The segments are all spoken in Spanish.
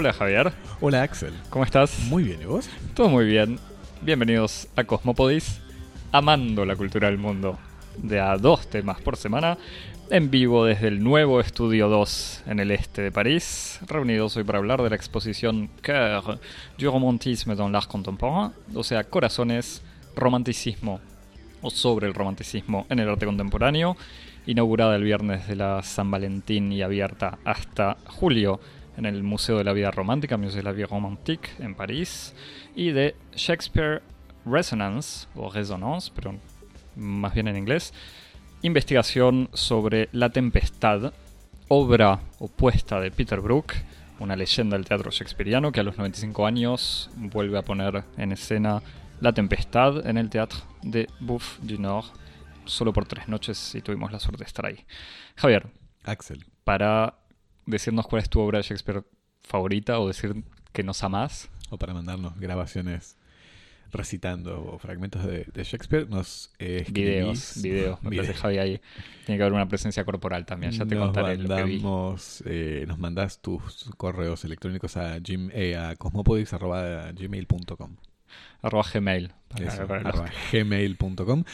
Hola Javier, Hola Axel. ¿cómo estás? Muy bien, ¿y vos? Todo muy bien. Bienvenidos a Cosmopodis, amando la cultura del mundo, de a dos temas por semana, en vivo desde el nuevo Estudio 2 en el este de París, reunidos hoy para hablar de la exposición Cœur du romantisme dans l'art contemporain, o sea, corazones, romanticismo o sobre el romanticismo en el arte contemporáneo, inaugurada el viernes de la San Valentín y abierta hasta julio en el Museo de la Vida Romántica, Musée de la Vie Romantique en París, y de Shakespeare Resonance, o Resonance, pero más bien en inglés, investigación sobre La Tempestad, obra opuesta de Peter Brook, una leyenda del teatro shakespeariano que a los 95 años vuelve a poner en escena La Tempestad en el Teatro de Bouffe du Nord, solo por tres noches y tuvimos la suerte de estar ahí. Javier, Axel. para decirnos cuál es tu obra de Shakespeare favorita o decir que nos amás. O para mandarnos grabaciones recitando o fragmentos de, de Shakespeare, nos eh, Videos, videos. Me Vide- parece Javi ahí. Tiene que haber una presencia corporal también. Ya te nos contaré lo que vi. mandamos, eh, nos mandás tus correos electrónicos a, gym, eh, a cosmopodis.gmail.com Arroba Gmail. gmail.com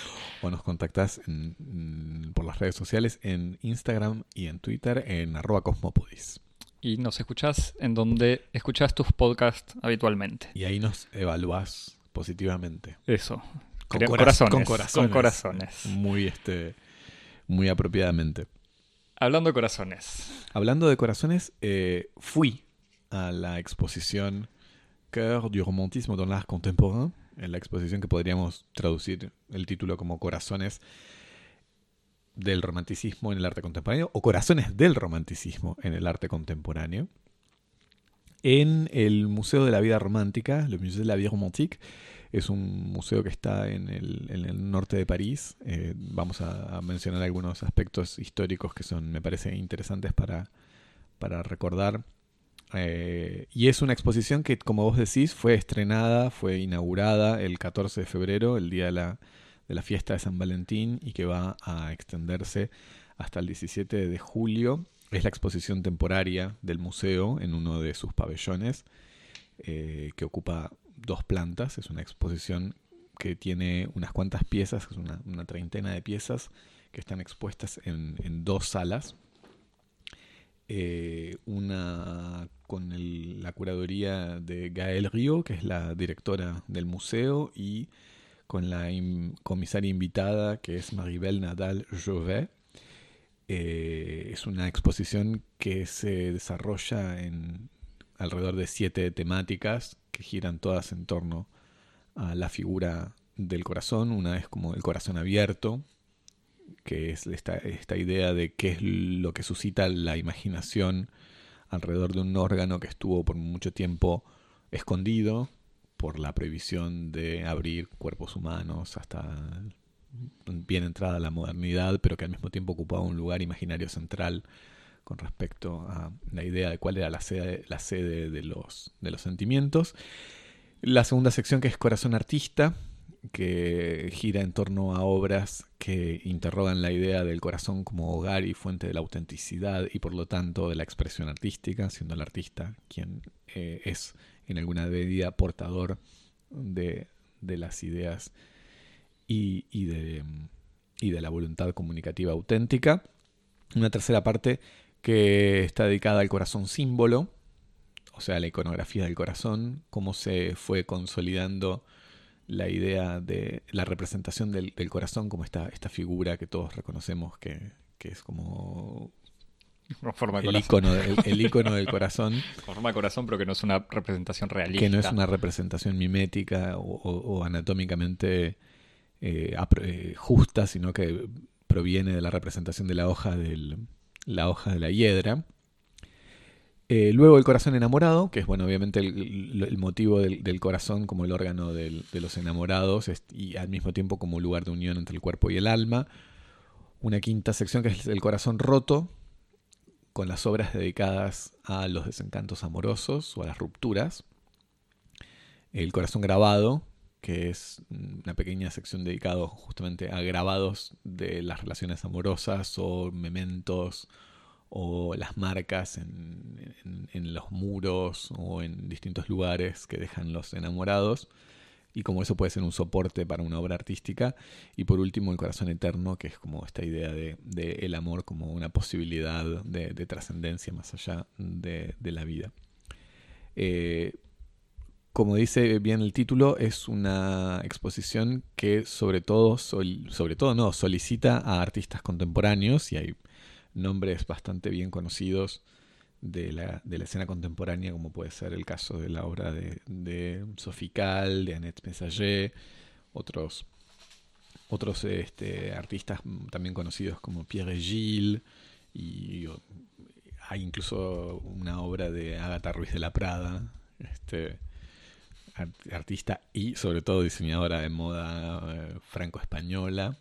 o nos contactás en- en- por las redes sociales en Instagram y en Twitter en arroba cosmopodis. Y nos escuchás en donde escuchás tus podcasts habitualmente. Y ahí nos evaluás positivamente. Eso. Corazones, con corazones. Con corazones. Muy, este, muy apropiadamente. Hablando de corazones. Hablando de corazones, eh, fui a la exposición Cœur du contemporain, en la que podríamos traducir el título como Corazones del romanticismo en el arte contemporáneo o Corazones del romanticismo en el arte contemporáneo, en el Museo de la Vida Romántica, le Musée de la Vie Romantique. Es un museo que está en el, en el norte de París. Eh, vamos a, a mencionar algunos aspectos históricos que son, me parece, interesantes para, para recordar. Eh, y es una exposición que, como vos decís, fue estrenada, fue inaugurada el 14 de febrero, el día de la, de la fiesta de San Valentín, y que va a extenderse hasta el 17 de julio. Es la exposición temporaria del museo en uno de sus pabellones, eh, que ocupa dos plantas. Es una exposición que tiene unas cuantas piezas, es una, una treintena de piezas que están expuestas en, en dos salas. Eh, una con la curaduría de Gaël Río, que es la directora del museo, y con la comisaria invitada, que es Maribel Nadal Jovet. Eh, es una exposición que se desarrolla en alrededor de siete temáticas que giran todas en torno a la figura del corazón. Una es como el corazón abierto, que es esta, esta idea de qué es lo que suscita la imaginación alrededor de un órgano que estuvo por mucho tiempo escondido por la prohibición de abrir cuerpos humanos hasta bien entrada la modernidad, pero que al mismo tiempo ocupaba un lugar imaginario central con respecto a la idea de cuál era la sede, la sede de, los, de los sentimientos. La segunda sección que es Corazón Artista, que gira en torno a obras que interrogan la idea del corazón como hogar y fuente de la autenticidad y por lo tanto de la expresión artística, siendo el artista quien eh, es en alguna medida portador de, de las ideas y, y de, y de la voluntad comunicativa auténtica. Una tercera parte que está dedicada al corazón símbolo, o sea, la iconografía del corazón, cómo se fue consolidando la idea de la representación del, del corazón como esta, esta figura que todos reconocemos que, que es como forma el icono, el, el icono del corazón, Con forma de corazón, pero que no es una representación realista. que no es una representación mimética o, o- o anatómicamente eh, eh, justa, sino que proviene de la representación de la hoja, del, la hoja de la hiedra. Eh, luego el corazón enamorado, que es bueno, obviamente el, motivo del, corazón como el órgano de los enamorados y al mismo tiempo como lugar de unión entre el cuerpo y el alma. Una quinta sección que es el corazón roto, con las obras dedicadas a los desencantos amorosos o a las rupturas. El corazón grabado, que es una pequeña sección dedicada justamente a grabados de las relaciones amorosas o mementos o las marcas en, los muros o en distintos lugares que dejan los enamorados y como eso puede ser un soporte para una obra artística. Y por último, el corazón eterno, que es como esta idea de, el amor como una posibilidad de, trascendencia más allá de, la vida. Eh, como dice bien el título, es una exposición que sobre todo, sobre todo no, solicita a artistas contemporáneos y hay nombres bastante bien conocidos de la, de la, escena contemporánea, como puede ser el caso de la obra de, de Sofical, de Annette Messager, otros, otros este, artistas también conocidos como Pierre Gilles, y hay incluso una obra de Agatha Ruiz de la Prada, este, artista y sobre todo diseñadora de moda eh, franco-española.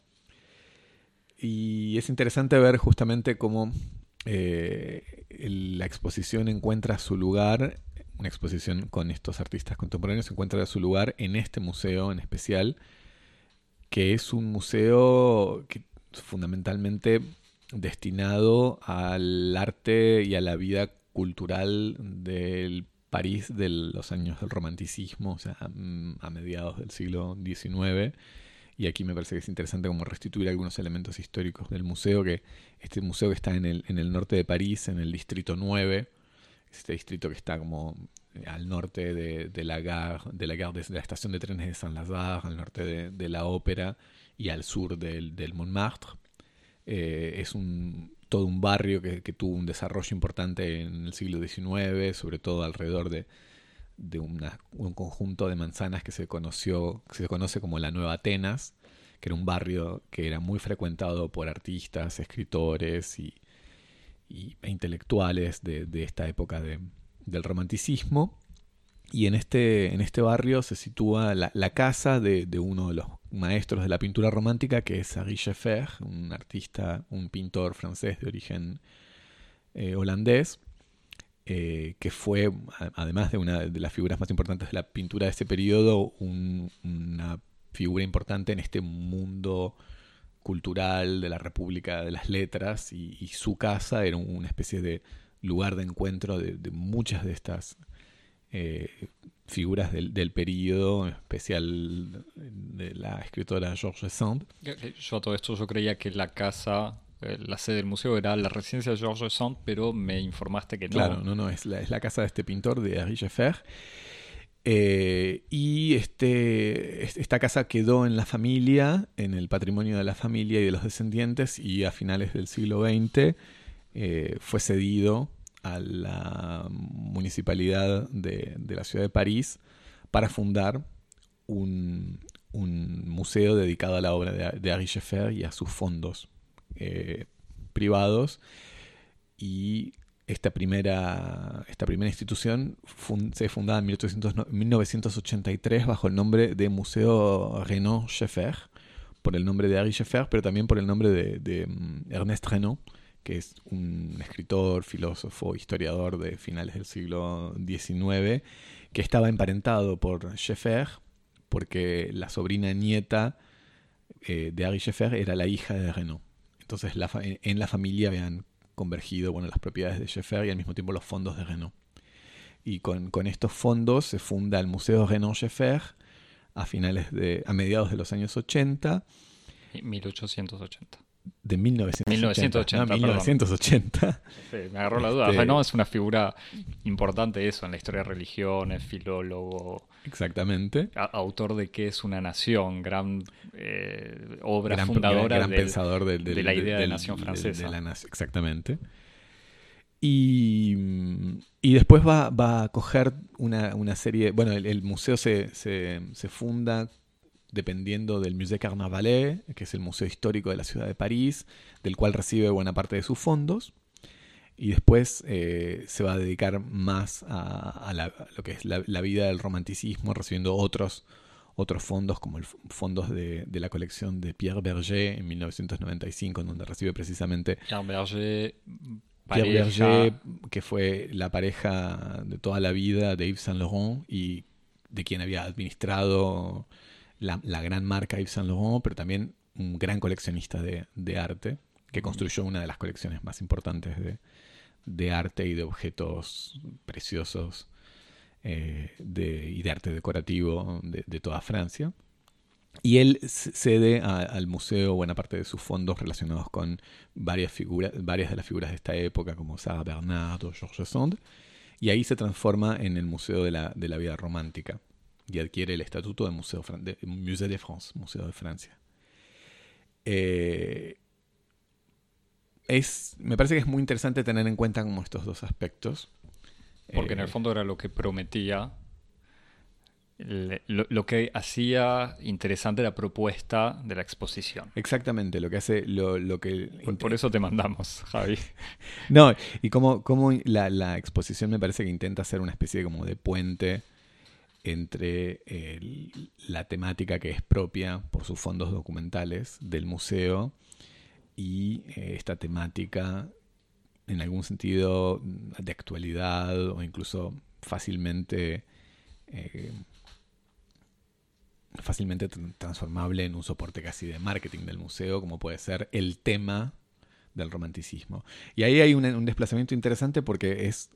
Y es interesante ver justamente cómo eh, la exposición encuentra su lugar, una exposición con estos artistas contemporáneos encuentra su lugar en este museo en especial, que es un museo fundamentalmente destinado al arte y a la vida cultural del París de los años del romanticismo, o sea, a mediados del siglo XIX y aquí me parece que es interesante como restituir algunos elementos históricos del museo, que este museo que está en el, en el norte de París, en el distrito 9, este distrito que está como al norte de, la gare, de la estación de trenes de Saint-Lazare, al norte de, la ópera y al sur del, del Montmartre. Eh, es un, todo un barrio que, que, tuvo un desarrollo importante en el siglo XIX, sobre todo alrededor de, de un conjunto de manzanas que se conoció, que se conoce como la Nueva Atenas, que era un barrio que era muy frecuentado por artistas, escritores y, e intelectuales de, esta época del romanticismo. Y en este, en este barrio se sitúa la, casa de, uno de los maestros de la pintura romántica, que es Henri Scheffer, un artista, un pintor francés de origen eh, holandés, eh, que fue, además de una de las figuras más importantes de la pintura de ese periodo, una figura importante en este mundo cultural de la República de las Letras y, su casa era una especie de lugar de encuentro de, muchas de estas eh, figuras del, del, periodo, en especial de la escritora Georges Sand. Yo a todo esto yo creía que la casa la sede del museo era la residencia de Georges Sand, pero me informaste que no. Claro, no, no, es la, es la casa de este pintor, de Henri Scheffer. Eh, y este, esta casa quedó en la familia, en el patrimonio de la familia y de los descendientes, y a finales del siglo XX eh, fue cedido a la municipalidad de, la ciudad de París para fundar un, museo dedicado a la obra de, de Scheffer y a sus fondos. Eh, privados y esta primera, esta primera institución se fundada en 1983 bajo el nombre de Museo Renaud Scheffer, por el nombre de Henri Scheffer, pero también por el nombre de, mm, Ernest Renaud, que es un escritor, filósofo, historiador de finales del siglo XIX, que estaba emparentado por Scheffer, porque la sobrina nieta eh, de Henri Scheffer era la hija de Renaud. Entonces en la familia habían convergido bueno, las propiedades de Scheffer y al mismo tiempo los fondos de Renault. Y con, estos fondos se funda el Museo Renault Scheffer a finales de, a mediados de los años 80. 1880 de 1980. 1980. me agarró la duda. Este, es una figura importante eso en la historia de religiones, filólogo. Exactamente. autor de qué es una nación, gran eh, obra fundadora gran pensador de la idea de nación francesa. exactamente. Y, y, después va, va a coger una, una serie. Bueno, el, museo se, se, se funda dependiendo del Musée Carnavalet, que es el museo histórico de la ciudad de París, del cual recibe buena parte de sus fondos. Y después eh, se va a dedicar más a, lo que es la, vida del romanticismo, recibiendo otros, otros fondos, como el fondos de, la colección de Pierre Berger en 1995, en donde recibe precisamente Pierre Berger, Pierre Berger, que fue la pareja de toda la vida de Yves Saint Laurent y de quien había administrado la, gran marca Yves Saint Laurent, pero también un gran coleccionista de, arte, que construyó una de las colecciones más importantes de, arte y de objetos preciosos eh, y de arte decorativo de, toda Francia. Y él cede al museo buena parte de sus fondos relacionados con varias, figuras, varias de las figuras de esta época, como Sarah Bernard o Georges Sand, y ahí se transforma en el Museo de la, de la Vida Romántica y adquiere el estatuto de Museo de, Musée de France, Museo de Francia. Eh, es, me parece que es muy interesante tener en cuenta como estos dos aspectos. Porque en el eh, fondo era lo que prometía, lo, que hacía interesante la propuesta de la exposición. Exactamente, lo que hace, lo, que... Por, eso te mandamos, Javi. no, y como, como la, la, exposición me parece que intenta hacer una especie de, como de puente entre la temática que es propia por sus fondos documentales del museo y eh, esta temática en algún sentido de actualidad o incluso fácilmente eh, fácilmente transformable en un soporte casi de marketing del museo como puede ser el tema del romanticismo. Y ahí hay un desplazamiento interesante porque es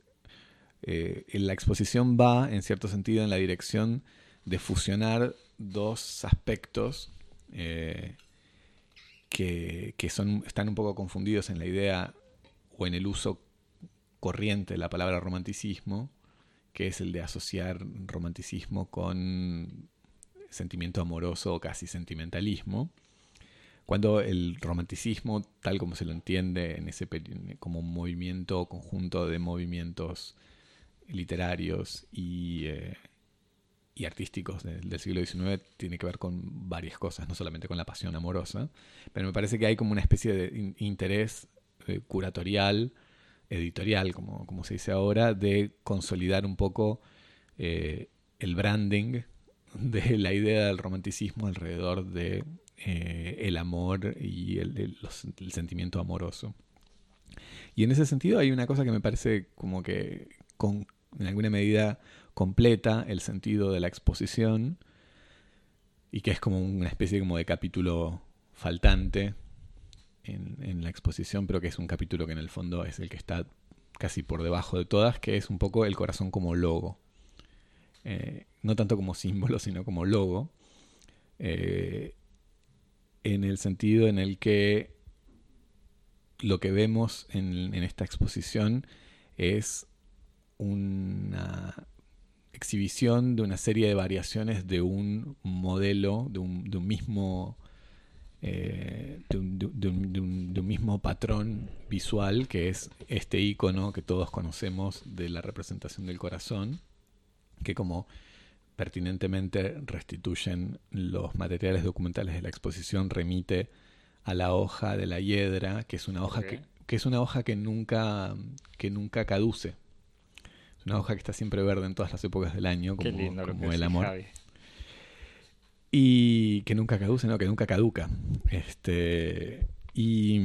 eh, la exposición va, en cierto sentido, en la dirección de fusionar dos aspectos eh, que, están un poco confundidos en la idea o en el uso corriente de la palabra romanticismo, que es el de asociar romanticismo con sentimiento amoroso o casi sentimentalismo, cuando el romanticismo, tal como se lo entiende en ese como un movimiento o conjunto de movimientos literarios y, eh, y artísticos del siglo XIX tiene que ver con varias cosas, no solamente con la pasión amorosa, pero me parece que hay como una especie de interés eh, curatorial, editorial, como, como, se dice ahora, de consolidar un poco eh, el branding de la idea del romanticismo alrededor de el amor y el, sentimiento amoroso. Y en ese sentido hay una cosa que me parece como que en alguna medida completa el sentido de la exposición y que es como una especie como de capítulo faltante en, la exposición, pero que es un capítulo que en el fondo es el que está casi por debajo de todas, que es un poco el corazón como logo. Eh, no tanto como símbolo, sino como logo. Eh, en el sentido en el que lo que vemos en esta exposición es una exhibición de una serie de variaciones de un modelo, de un, mismo de, un, mismo patrón visual que es este icono que todos conocemos de la representación del corazón, que como pertinentemente restituyen los materiales documentales de la exposición remite a la hoja de la hiedra, que es una hoja que, que, es una hoja que nunca que nunca caduce, una hoja que está siempre verde en todas las épocas del año, como, el amor. Y que nunca caduce, no, que nunca caduca. Este. Y.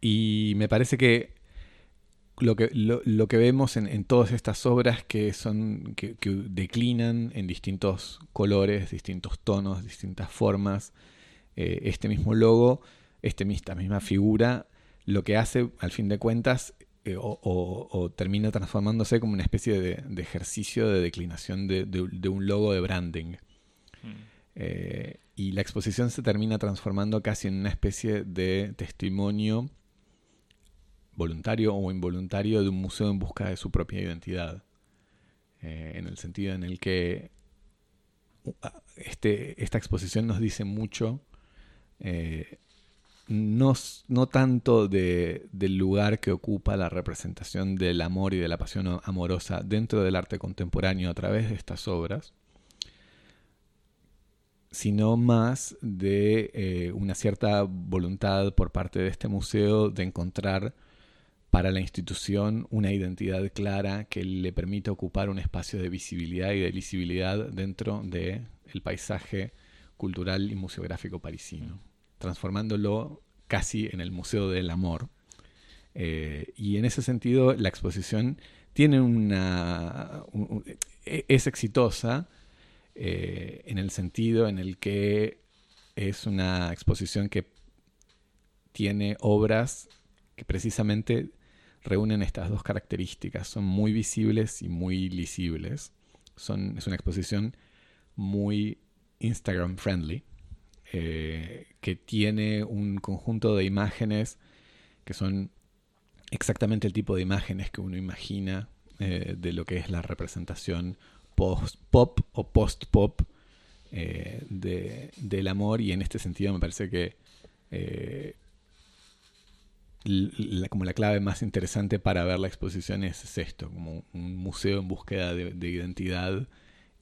Y me parece que lo que, lo, que vemos en, todas estas obras que son. Que, declinan en distintos colores, distintos tonos, distintas formas. Eh, este mismo logo, este, esta misma figura, lo que hace, al fin de cuentas, eh, o, termina transformándose como una especie de, ejercicio de declinación de, un logo de branding. Mm. Eh, y la exposición se termina transformando casi en una especie de testimonio voluntario o involuntario de un museo en busca de su propia identidad. Eh, en el sentido en el que este, esta exposición nos dice mucho no, no tanto de, del lugar que ocupa la representación del amor y de la pasión amorosa dentro del arte contemporáneo a través de estas obras, sino más de eh, una cierta voluntad por parte de este museo de encontrar para la institución una identidad clara que le permita ocupar un espacio de visibilidad y de visibilidad dentro del el paisaje cultural y museográfico parisino transformándolo casi en el Museo del Amor. Eh, y en ese sentido la exposición tiene una... E, es exitosa eh, en el sentido en el que es una exposición que tiene obras que precisamente reúnen estas dos características. Son muy visibles y muy lisibles. Son, es una exposición muy Instagram friendly, eh, que tiene un conjunto de imágenes que son exactamente el tipo de imágenes que uno imagina eh, de lo que es la representación post-pop o post-pop eh, del amor. Y en este sentido me parece que como la clave más interesante para ver la exposición es, esto, como un museo en búsqueda de, identidad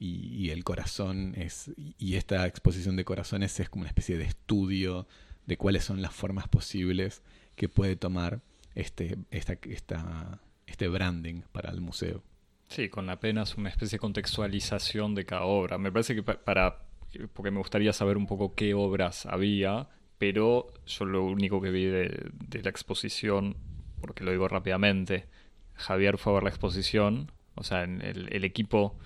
y, el corazón es, y esta exposición de corazones es como una especie de estudio de cuáles son las formas posibles que puede tomar este, esta, esta, este branding para el museo. Sí, con apenas una especie de contextualización de cada obra. Me parece que para, porque me gustaría saber un poco qué obras había pero yo lo único que vi de, la exposición, porque lo digo rápidamente, Javier fue a ver la exposición, o sea, el, equipo,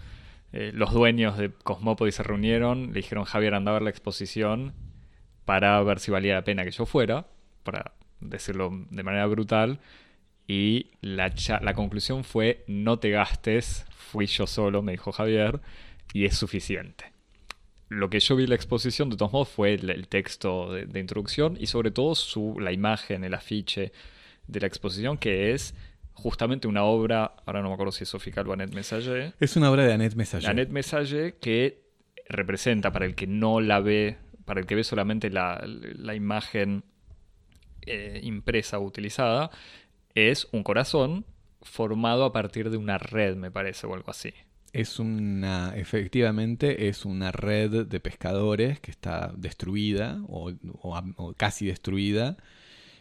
eh, los dueños de Cosmópolis se reunieron, le dijeron Javier anda a ver la exposición para ver si valía la pena que yo fuera, para decirlo de manera brutal, y la, la conclusión fue no te gastes, fui yo solo, me dijo Javier, y es suficiente lo que yo vi en la exposición, de todos modos, fue el, texto de, introducción y sobre todo su, la imagen, el afiche de la exposición, que es justamente una obra, ahora no me acuerdo si es Sofical o Annette Messager. Es una obra de Annette Messager. Annette Messager que representa, para el que no la ve, para el que ve solamente la, imagen eh, impresa o utilizada, es un corazón formado a partir de una red, me parece, o algo así es una, efectivamente, es una red de pescadores que está destruida o, casi destruida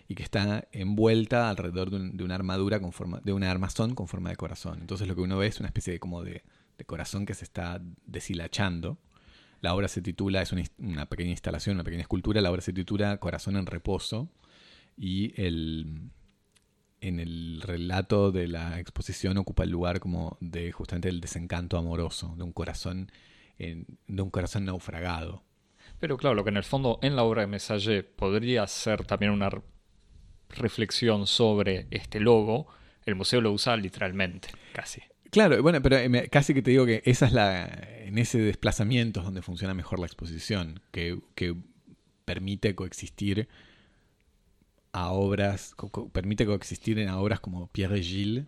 y que está envuelta alrededor de, una armadura con forma, de una armazón con forma de corazón. Entonces lo que uno ve es una especie de como de, corazón que se está deshilachando. La obra se titula, es una, pequeña instalación, una pequeña escultura, la obra se titula Corazón en reposo y el, en el relato de la exposición ocupa el lugar como de justamente el desencanto amoroso, de un corazón, de un corazón naufragado. Pero claro, lo que en el fondo en la obra de Messager podría ser también una reflexión sobre este logo, el museo lo usa literalmente, casi. Claro, bueno, pero eh, casi que te digo que esa es la, en ese desplazamiento es donde funciona mejor la exposición, que, que permite coexistir a obras, permite coexistir en obras como Pierre Gilles,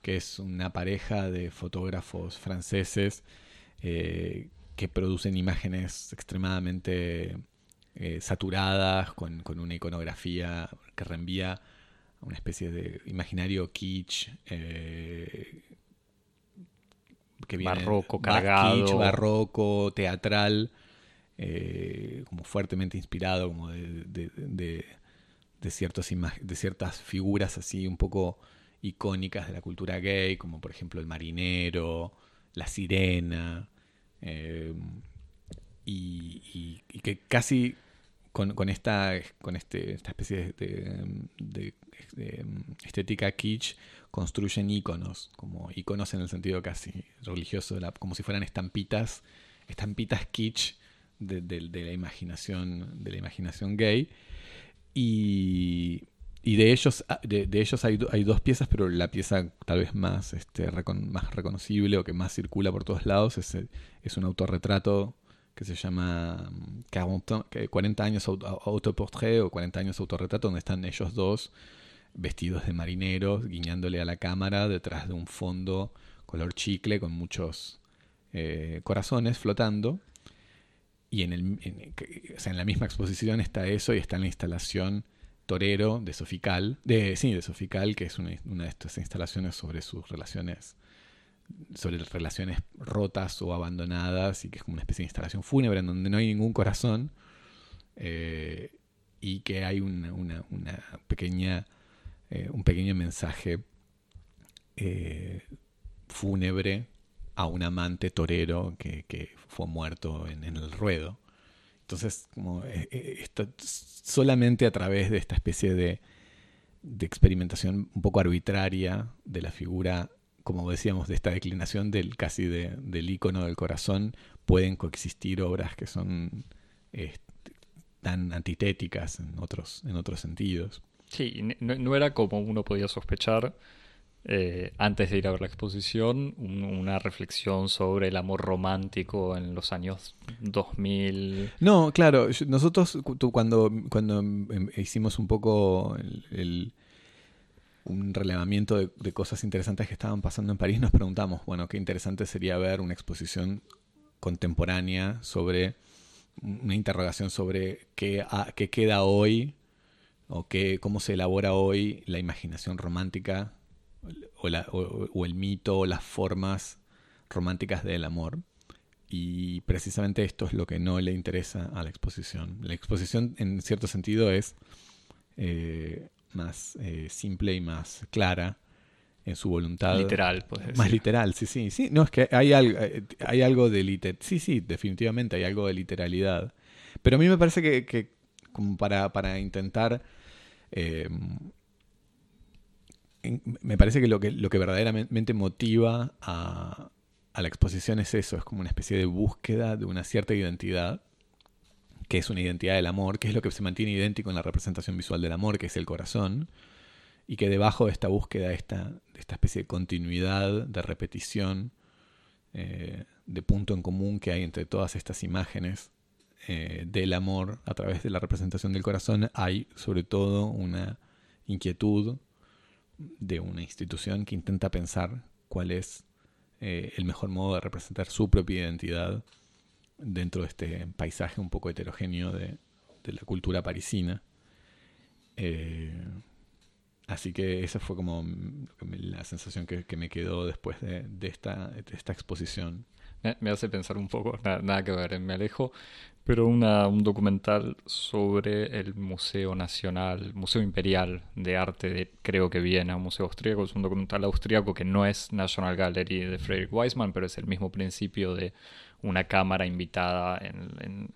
que es una pareja de fotógrafos franceses eh, que producen imágenes extremadamente eh, saturadas, con, una iconografía que reenvía a una especie de imaginario kitsch. Eh, que barroco, cargado. Kitsch, barroco, teatral, como fuertemente inspirado como de de, ciertos de ciertas figuras así un poco icónicas de la cultura gay, como por ejemplo el marinero, la sirena, eh, y, que casi con, esta, con este, esta especie de, estética kitsch construyen iconos, como iconos en el sentido casi religioso, como si fueran estampitas, estampitas kitsch de, la imaginación, de la imaginación gay. Y, de ellos, ah, de, ellos hay, hay, dos piezas, pero la pieza tal vez más, este, más reconocible o que más circula por todos lados es un autorretrato que se llama 40, mm, años autoportrait o 40 años autorretrato, donde están ellos dos vestidos de marineros, guiñándole a la cámara detrás de un fondo color chicle con muchos eh, corazones flotando. Y en, el, en, la misma exposición está eso y está la instalación Torero de Sofical, de, sí, de Sofical, que es una, de estas instalaciones sobre sus relaciones, sobre relaciones rotas o abandonadas y que es como una especie de instalación fúnebre en donde no hay ningún corazón eh, y que hay una, pequeña, eh, un pequeño mensaje eh, fúnebre a un amante torero que, fue muerto en, el ruedo. Entonces, como solamente a través de esta especie de, experimentación un poco arbitraria de la figura, como decíamos, de esta declinación del casi del icono del corazón, pueden coexistir obras que son tan antitéticas en otros, en otros sentidos. Sí, no, era como uno podía sospechar eh, antes de ir a ver la exposición, una reflexión sobre el amor romántico en los años 2000. No, claro, nosotros cuando, cuando em, hicimos un poco el, un relevamiento de, cosas interesantes que estaban pasando en París, nos preguntamos, bueno, qué interesante sería ver una exposición contemporánea sobre una interrogación sobre qué, qué queda hoy o qué, cómo se elabora hoy la imaginación romántica o, la, o, el mito o las formas románticas del amor. Y precisamente esto es lo que no le interesa a la exposición. La exposición, en cierto sentido, es eh, más eh, simple y más clara en su voluntad. Literal, pues. Más literal, sí, sí. sí no, es que hay algo, eh, hay algo de liter Sí, sí, definitivamente hay algo de literalidad. Pero a mí me parece que, como para, para intentar. Eh, me parece que lo, que lo que verdaderamente motiva a, a la exposición es eso, es como una especie de búsqueda de una cierta identidad, que es una identidad del amor, que es lo que se mantiene idéntico en la representación visual del amor, que es el corazón, y que debajo de esta búsqueda, esta, de esta especie de continuidad, de repetición, eh, de punto en común que hay entre todas estas imágenes eh, del amor a través de la representación del corazón, hay sobre todo una inquietud de una institución que intenta pensar cuál es eh, el mejor modo de representar su propia identidad dentro de este paisaje un poco heterogéneo de, de la cultura parisina. Así que esa fue como la sensación que, me quedó después de, esta, esta, exposición. Me, hace pensar un poco, nada, que ver, me alejo, pero una, un documental sobre el Museo Nacional, Museo Imperial de Arte creo que Viena, un museo austríaco, es un documental austríaco que no es National Gallery de Frederick Weisman, pero es el mismo principio de una cámara invitada en,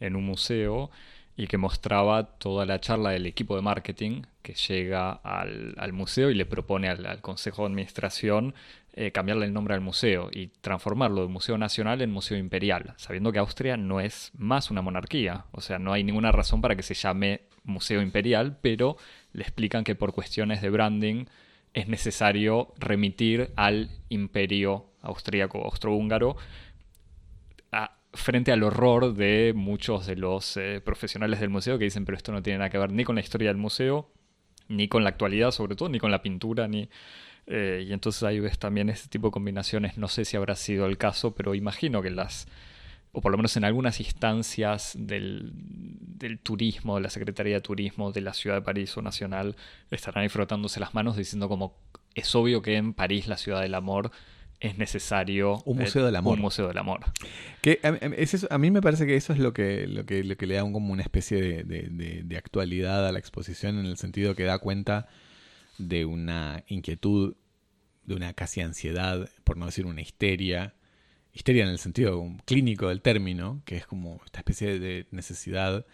en un museo y que mostraba toda la charla del equipo de marketing que llega al, museo y le propone al, Consejo de Administración eh, cambiarle el nombre al museo y transformarlo de Museo Nacional en Museo Imperial, sabiendo que Austria no es más una monarquía, o sea, no hay ninguna razón para que se llame Museo Imperial, pero le explican que por cuestiones de branding es necesario remitir al imperio austríaco austrohúngaro frente al horror de muchos de los eh, profesionales del museo que dicen pero esto no tiene nada que ver ni con la historia del museo, ni con la actualidad sobre todo, ni con la pintura, ni... Eh, y entonces ahí ves también este tipo de combinaciones, no sé si habrá sido el caso, pero imagino que las, o por lo menos en algunas instancias del, del turismo, de la Secretaría de Turismo de la Ciudad de París o Nacional, estarán ahí frotándose las manos diciendo como es obvio que en París, la ciudad del amor, es necesario un museo del amor. Un museo del amor. Que a, mí me parece que eso es lo que, lo que, lo que le da como una especie de, actualidad a la exposición en el sentido que da cuenta de una inquietud, de una casi ansiedad, por no decir una histeria, histeria en el sentido clínico del término, que es como esta especie de necesidad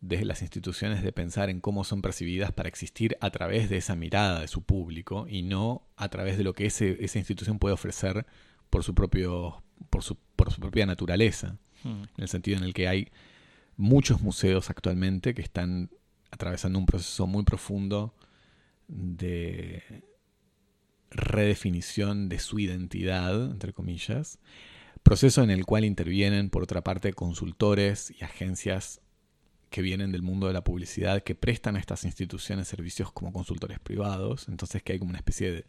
desde las instituciones de pensar en cómo son percibidas para existir a través de esa mirada de su público y no a través de lo que ese, esa institución puede ofrecer por su, propio, por su, por su propia naturaleza. Hmm. En el sentido en el que hay muchos museos actualmente que están atravesando un proceso muy profundo de redefinición de su identidad, entre comillas, proceso en el cual intervienen, por otra parte, consultores y agencias que vienen del mundo de la publicidad que prestan a estas instituciones servicios como consultores privados, entonces que hay como una especie de,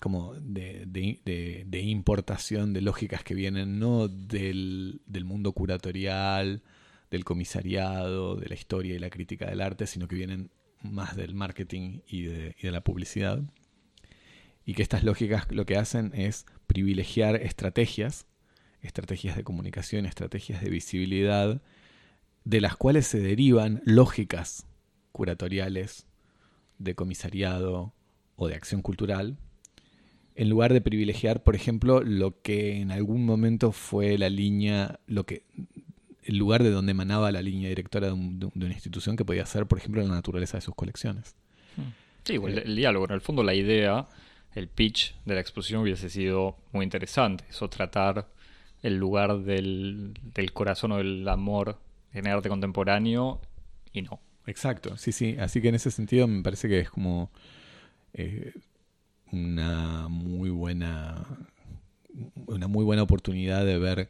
como de, importación de lógicas que vienen no del, mundo curatorial, del comisariado, de la historia y la crítica del arte, sino que vienen más del marketing y de, la publicidad. Y que estas lógicas lo que hacen es privilegiar estrategias, estrategias de comunicación, estrategias de visibilidad, de las cuales se derivan lógicas curatoriales de comisariado o de acción cultural, en lugar de privilegiar, por ejemplo, lo que en algún momento fue la línea, lo que el lugar de donde emanaba la línea directora de, una institución que podía ser, por ejemplo, la naturaleza de sus colecciones. Sí, el, el, diálogo, en el fondo la idea, el pitch de la exposición hubiese sido muy interesante, eso tratar el lugar del, del corazón o del amor en arte contemporáneo y no. Exacto, sí, sí. Así que en ese sentido me parece que es como eh, una muy buena una muy buena oportunidad de ver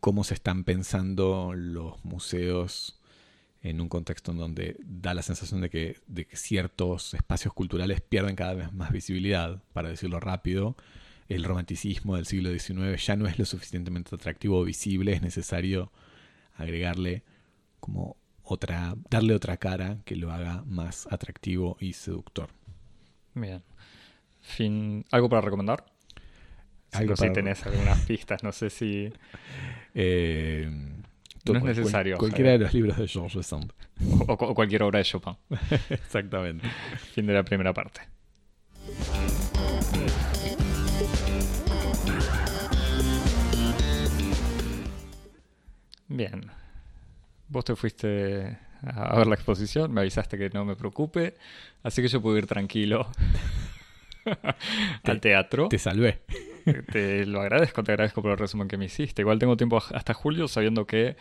cómo se están pensando los museos en un contexto en donde da la sensación de que, ciertos espacios culturales pierden cada vez más visibilidad, para decirlo rápido. El romanticismo del siglo XIX ya no es lo suficientemente atractivo o visible, es necesario agregarle como otra, darle otra cara que lo haga más atractivo y seductor. Bien. Fin, ¿Algo para recomendar? Algo si tenés algunas pistas, no sé si... Eh, no es necesario. cualquiera de los libros de Georges Sand. O, o, cualquier obra de Chopin. Exactamente. Fin de la primera parte. Bien. Vos te fuiste a ver la exposición, me avisaste que no me preocupe, así que yo puedo ir tranquilo al teatro. Te salvé. Te lo agradezco, te agradezco por el resumen que me hiciste. Igual tengo tiempo hasta julio sabiendo que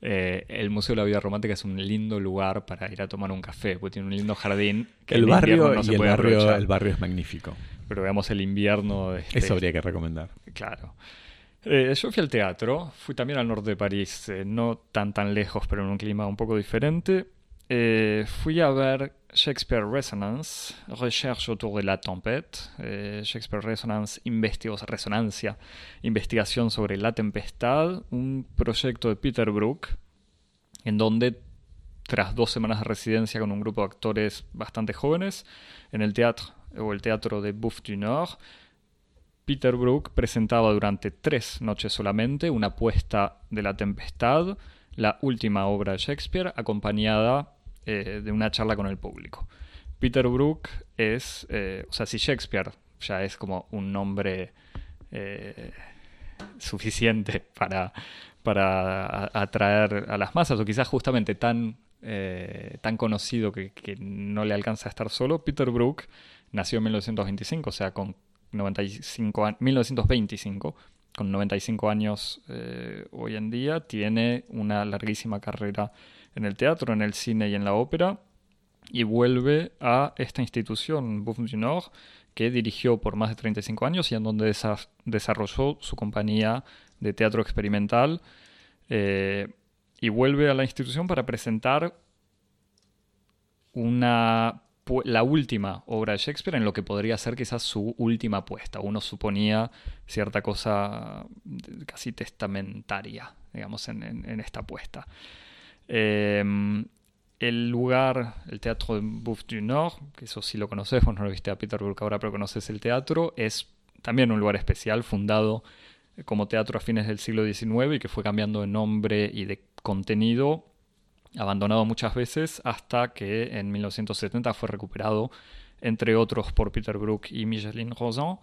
eh, el Museo de la Vida Romántica es un lindo lugar para ir a tomar un café, porque tiene un lindo jardín. Que el barrio no se puede barrio, el barrio es magnífico. Pero veamos el invierno. Este... Eso habría que recomendar. Claro. Eh, yo fui al teatro, fui también al norte de París, eh, no tan tan lejos, pero en un clima un poco diferente. fui a ver Shakespeare Resonance, Recherche autour de la tempête, eh, Shakespeare Resonance, Resonancia, Investigación sobre la tempestad, un proyecto de Peter Brook, en donde, tras dos semanas de residencia con un grupo de actores bastante jóvenes, en el teatro o el teatro de Bouffe du Nord, Peter Brook presentaba durante tres noches solamente una puesta de la tempestad, la última obra de Shakespeare, acompañada eh, de una charla con el público. Peter Brook es, eh, o sea, si Shakespeare ya es como un nombre eh, suficiente para, para atraer a las masas, o quizás justamente tan, tan conocido que, no le alcanza a estar solo, Peter Brook nació en 1925, o sea, con 95 1925, con 95 años hoy en día, tiene una larguísima carrera en el teatro, en el cine y en la ópera, y vuelve a esta institución, Bouffe du que dirigió por más de 35 años y en donde desarrolló su compañía de teatro experimental, eh, y vuelve a la institución para presentar una la última obra de Shakespeare en lo que podría ser quizás su última apuesta. Uno suponía cierta cosa casi testamentaria, digamos, en esta apuesta. Em, el lugar, el Teatro de Bouffe du Nord, que eso sí lo conoces, vos no lo viste a Peter Brook ahora, pero conoces el teatro, es también un lugar especial, fundado como teatro a fines del siglo XIX y que fue cambiando de nombre y de contenido, abandonado muchas veces, hasta que en 1970 fue recuperado, entre otros, por Peter Brook y Micheline Rosan,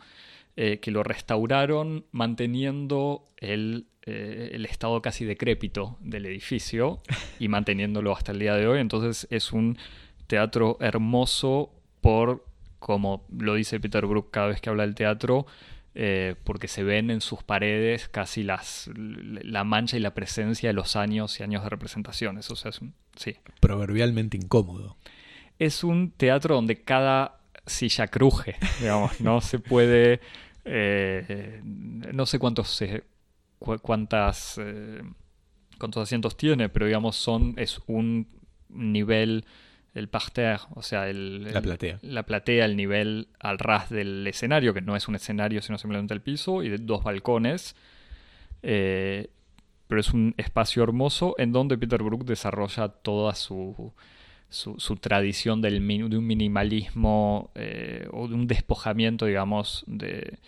eh, que lo restauraron manteniendo el eh, el estado casi decrépito del edificio y manteniéndolo hasta el día de hoy. Entonces es un teatro hermoso por, como lo dice Peter Brook cada vez que habla del teatro, eh, porque se ven en sus paredes casi las, la mancha y la presencia de los años y años de representaciones. O sea, es un, sí. Proverbialmente incómodo. Es un teatro donde cada silla cruje, digamos, no se puede... Eh, no sé cuántos se cuántas, eh, cuántos asientos tiene, pero digamos son, es un nivel, el parterre, o sea, el, la platea. la platea, el nivel al ras del escenario, que no es un escenario sino simplemente el piso, y de dos balcones. Eh, pero es un espacio hermoso en donde Peter Brook desarrolla toda su, su, tradición del, de un minimalismo eh, o de un despojamiento, digamos, de,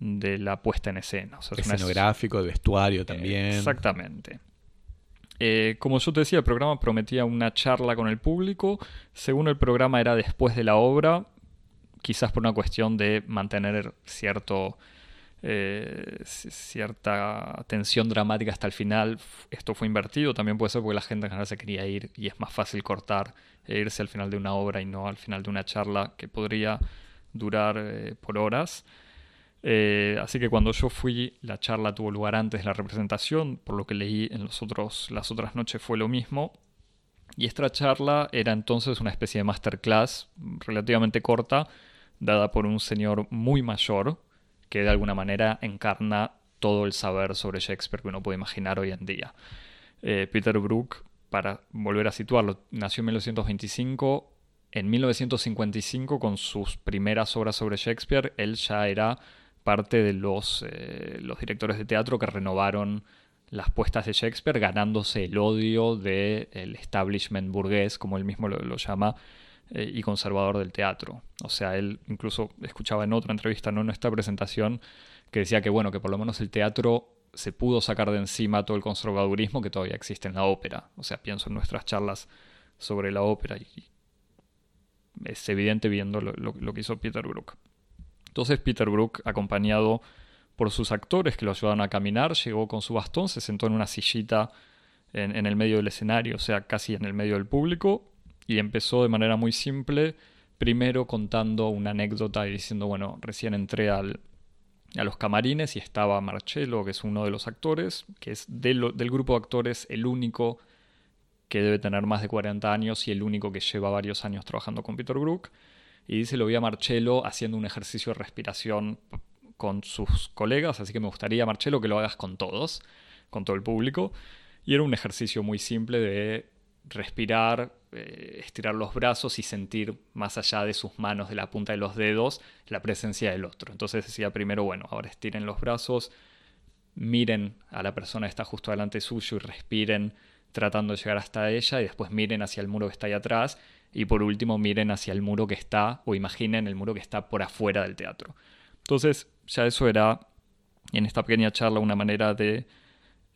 de la puesta en escena. Escenográfico, de vestuario también. Exactamente. Eh, como yo te decía, el programa prometía una charla con el público. Según el programa era después de la obra, quizás por una cuestión de mantener cierto, eh, cierta tensión dramática hasta el final. Esto fue invertido. También puede ser porque la gente en general se quería ir y es más fácil cortar e irse al final de una obra y no al final de una charla que podría durar eh, por horas. Eh, así que cuando yo fui, la charla tuvo lugar antes de la representación, por lo que leí en los otros, las otras noches fue lo mismo. Y esta charla era entonces una especie de masterclass relativamente corta, dada por un señor muy mayor, que de alguna manera encarna todo el saber sobre Shakespeare que uno puede imaginar hoy en día. Eh, Peter Brook, para volver a situarlo, nació en 1925. En 1955, con sus primeras obras sobre Shakespeare, él ya era parte de los, eh, los directores de teatro que renovaron las puestas de Shakespeare, ganándose el odio del establishment burgués, como él mismo lo, llama, eh, y conservador del teatro. O sea, él incluso escuchaba en otra entrevista, no en esta presentación, que decía que bueno, que por lo menos el teatro se pudo sacar de encima todo el conservadurismo que todavía existe en la ópera. O sea, pienso en nuestras charlas sobre la ópera y es evidente viendo lo, lo que hizo Peter Brook. Entonces Peter Brook, acompañado por sus actores que lo ayudaron a caminar, llegó con su bastón, se sentó en una sillita en, el medio del escenario, o sea, casi en el medio del público, y empezó de manera muy simple, primero contando una anécdota y diciendo, bueno, recién entré al, a los camarines y estaba Marcello, que es uno de los actores, que es del grupo de actores el único que debe tener más de 40 años y el único que lleva varios años trabajando con Peter Brook y dice lo vi a Marcelo haciendo un ejercicio de respiración con sus colegas, así que me gustaría, Marcelo, que lo hagas con todos, con todo el público. Y era un ejercicio muy simple de respirar, eh, estirar los brazos y sentir más allá de sus manos, de la punta de los dedos, la presencia del otro. Entonces decía primero, bueno, ahora estiren los brazos, miren a la persona que está justo delante suyo y respiren tratando de llegar hasta ella y después miren hacia el muro que está ahí atrás y por último miren hacia el muro que está o imaginen el muro que está por afuera del teatro. Entonces ya eso era en esta pequeña charla una manera de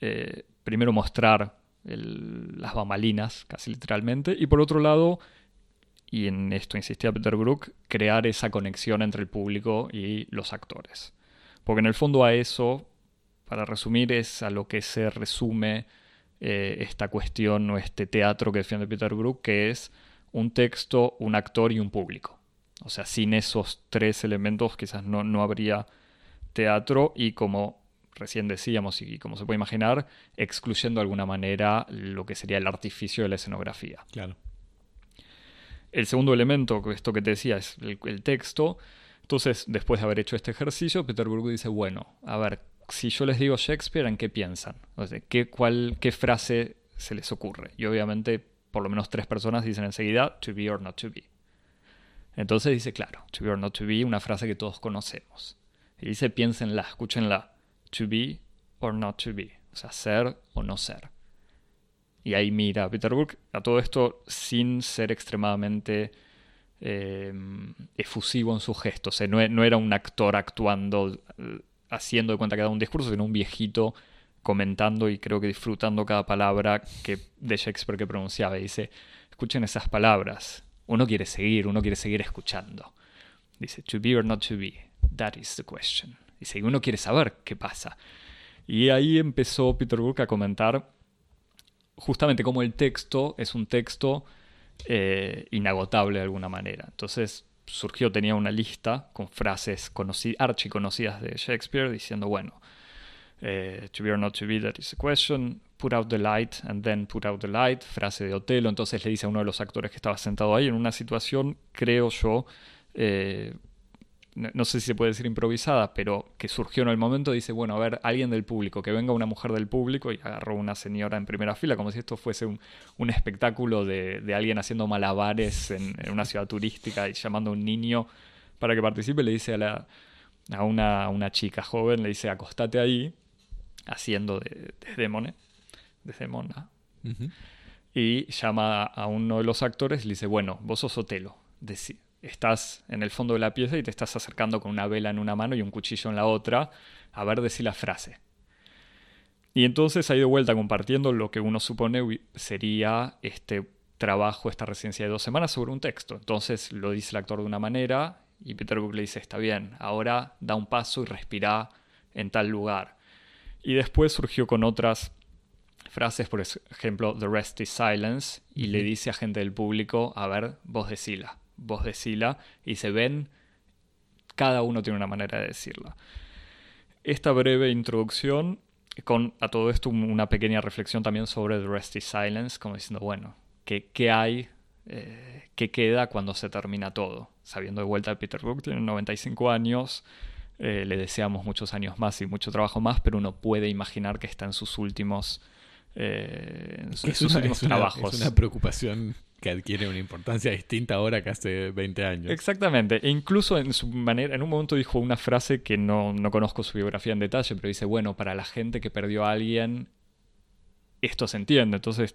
eh, primero mostrar las bambalinas, casi literalmente, y por otro lado, y en esto insistía Peter Brook, crear esa conexión entre el público y los actores. Porque en el fondo a eso, para resumir, es a lo que se resume eh, esta cuestión o este teatro que defiende Peter Brook, que es un texto, un actor y un público. O sea, sin esos tres elementos quizás no, no habría teatro y como recién decíamos y como se puede imaginar, excluyendo de alguna manera lo que sería el artificio de la escenografía. Claro. El segundo elemento, esto que te decía, es el, texto. Entonces, después de haber hecho este ejercicio, Peter Brook dice, bueno, a ver, si yo les digo Shakespeare, ¿en qué piensan? O sea, ¿qué, cuál, ¿Qué frase se les ocurre? Y obviamente por lo menos tres personas dicen enseguida to be or not to be. Entonces dice, claro, to be or not to be, una frase que todos conocemos. Y dice, piénsenla, escúchenla, to be or not to be, o sea, ser o no ser. Y ahí mira Peter Brook a todo esto sin ser extremadamente eh, efusivo en sus gestos. O no, no, era un actor actuando, haciendo de cuenta que daba un discurso, sino un viejito comentando y creo que disfrutando cada palabra que, de Shakespeare que pronunciaba. Y dice, escuchen esas palabras. Uno quiere seguir, uno quiere seguir escuchando. Dice, to be or not to be, that is the question. Dice, uno quiere saber qué pasa. Y ahí empezó Peter Brook a comentar justamente cómo el texto es un texto eh, inagotable de alguna manera. Entonces surgió, tenía una lista con frases archiconocidas de Shakespeare diciendo, bueno, eh, to be or not to be, that is the question. Put out the light and then put out the light. Frase de Otelo. Entonces le dice a uno de los actores que estaba sentado ahí en una situación, creo yo, eh, no, sé si se puede decir improvisada, pero que surgió en el momento, dice, bueno, a ver, alguien del público, que venga una mujer del público y agarró una señora en primera fila, como si esto fuese un, espectáculo de, alguien haciendo malabares en, una ciudad turística y llamando a un niño para que participe, le dice a, la, a, una, a una chica joven, le dice, acostate ahí, haciendo de, de Desdemona. Y llama a uno de los actores y le dice, bueno, vos sos Otelo. Estás en el fondo de la pieza y te estás acercando con una vela en una mano y un cuchillo en la otra. A ver, decir la frase. Y entonces ahí de vuelta compartiendo lo que uno supone sería este trabajo, esta residencia de dos semanas sobre un texto. Entonces lo dice el actor de una manera y Peter Brook le dice, está bien, ahora da un paso y respira en tal lugar. Y después surgió con otras frases, por ejemplo, The rest is silence, y le dice a gente del público, a ver, vos decila, vos decila, y se ven cada uno tiene una manera de decirla. Esta breve introducción, con a todo esto una pequeña reflexión también sobre The Rest is Silence, como diciendo, bueno, ¿qué, qué hay? Eh, ¿Qué queda cuando se termina todo? Sabiendo de vuelta a Peter Brook, tiene 95 años, eh, le deseamos muchos años más y mucho trabajo más, pero uno puede imaginar que está en sus últimos, eh, sus últimos trabajos. es una preocupación que adquiere una importancia distinta ahora que hace 20 años. Exactamente. E incluso en su manera, en un momento dijo una frase que no, no conozco su biografía en detalle, pero dice, bueno, para la gente que perdió a alguien, esto se entiende. Entonces,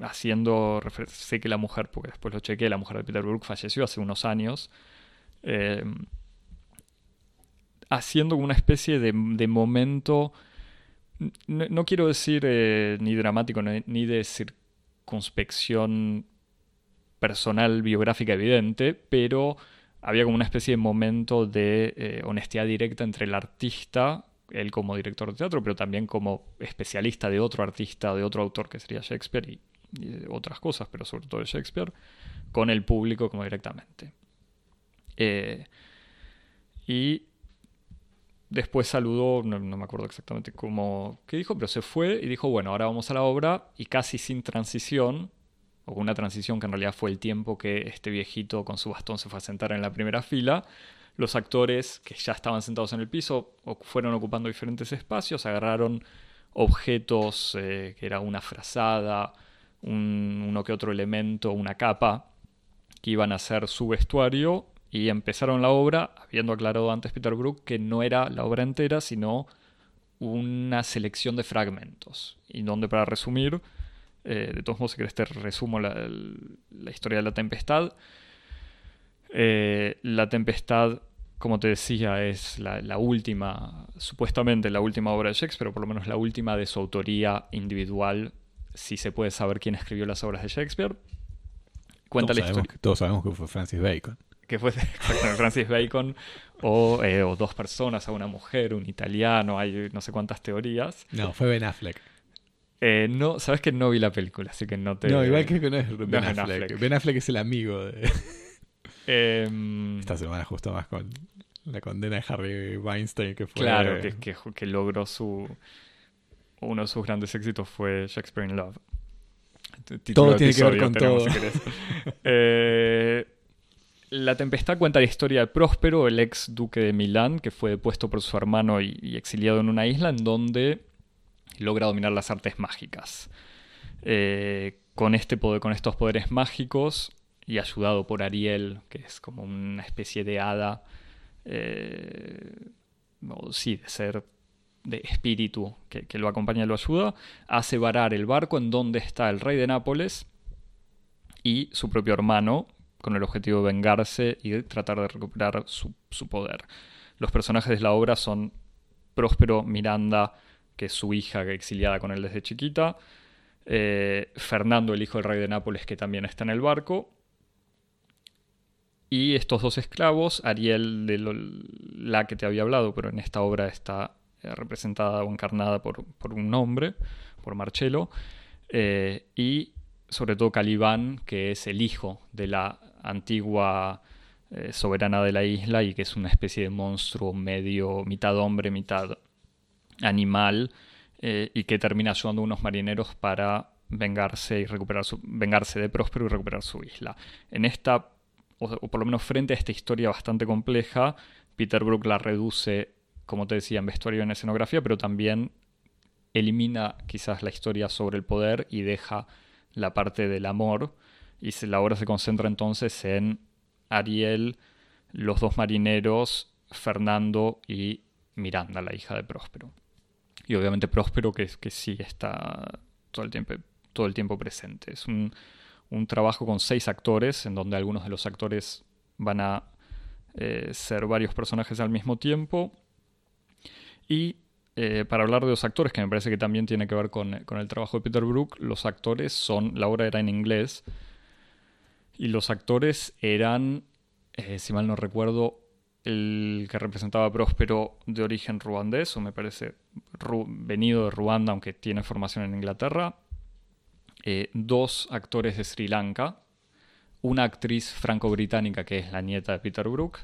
haciendo sé que la mujer, porque después lo chequeé, la mujer de Peter Brook falleció hace unos años. Eh, haciendo una especie de, momento, no, quiero decir eh, ni dramático ni de circunspección personal biográfica evidente, pero había como una especie de momento de eh, honestidad directa entre el artista, él como director de teatro, pero también como especialista de otro artista, de otro autor que sería Shakespeare y, otras cosas, pero sobre todo de Shakespeare, con el público como directamente. Eh, y después saludó, no, me acuerdo exactamente cómo, qué dijo, pero se fue y dijo, bueno, ahora vamos a la obra y casi sin transición o una transición que en realidad fue el tiempo que este viejito con su bastón se fue a sentar en la primera fila, los actores que ya estaban sentados en el piso fueron ocupando diferentes espacios, agarraron objetos eh, que era una frazada, uno que otro elemento, una capa, que iban a ser su vestuario y empezaron la obra, habiendo aclarado antes Peter Brook que no era la obra entera, sino una selección de fragmentos. Y donde, para resumir, eh, de todos modos, si querés te resumo la, historia de la tempestad. Eh, la tempestad, como te decía, es la, última, supuestamente la última obra de Shakespeare, o por lo menos la última de su autoría individual, si se puede saber quién escribió las obras de Shakespeare. Cuenta todos, sabemos que, todos sabemos que fue Francis Bacon. Que fue Francis Bacon, o, eh, o dos personas, a una mujer, un italiano, hay no sé cuántas teorías. No, fue Ben Affleck. Eh, no, sabes que no vi la película, así que no te. No, igual que no es Ben, Affleck. Ben Affleck es el amigo de. Em, Esta semana justo más con la condena de Harry Weinstein que fue. Claro, que, que, logró su. Uno de sus grandes éxitos fue Shakespeare in Love. todo tiene que ver con todo. Eh, la Tempestad cuenta la historia de Próspero, el ex duque de Milán, que fue depuesto por su hermano y exiliado en una isla en donde logra dominar las artes mágicas. Eh, con, este poder, con estos poderes mágicos y ayudado por Ariel, que es como una especie de hada, eh, sí, de ser de espíritu que, lo acompaña y lo ayuda, hace varar el barco en donde está el rey de Nápoles y su propio hermano, con el objetivo de vengarse y tratar de recuperar su poder. Los personajes de la obra son Próspero, Miranda, que es su hija exiliada con él desde chiquita, eh, Fernando, el hijo del rey de Nápoles, que también está en el barco, y estos dos esclavos, Ariel de la que te había hablado, pero en esta obra está eh, representada o encarnada por, un hombre, por Marcello, eh, y sobre todo Calibán, que es el hijo de la antigua soberana de la isla y que es una especie de monstruo medio mitad hombre, mitad animal eh, y que termina ayudando a unos marineros para vengarse y recuperar su, vengarse de Próspero y recuperar su isla. En esta, o, por lo menos frente a esta historia bastante compleja, Peter Brook la reduce, como te decía, en vestuario y en escenografía, pero también elimina quizás la historia sobre el poder y deja la parte del amor y la obra se concentra entonces en Ariel, los dos marineros, Fernando y Miranda, la hija de Próspero y obviamente Próspero que, que sí está todo el tiempo, todo el tiempo presente. Es un, trabajo con seis actores, en donde algunos de los actores van a eh, ser varios personajes al mismo tiempo. Y eh, para hablar de los actores, que me parece que también tiene que ver con, con, el trabajo de Peter Brook, los actores son, la obra era en inglés, y los actores eran, eh, si mal no recuerdo, el que representaba a Próspero de origen ruandés, o me parece venido de Ruanda, aunque tiene formación en Inglaterra, eh, dos actores de Sri Lanka, una actriz franco-británica que es la nieta de Peter Brook,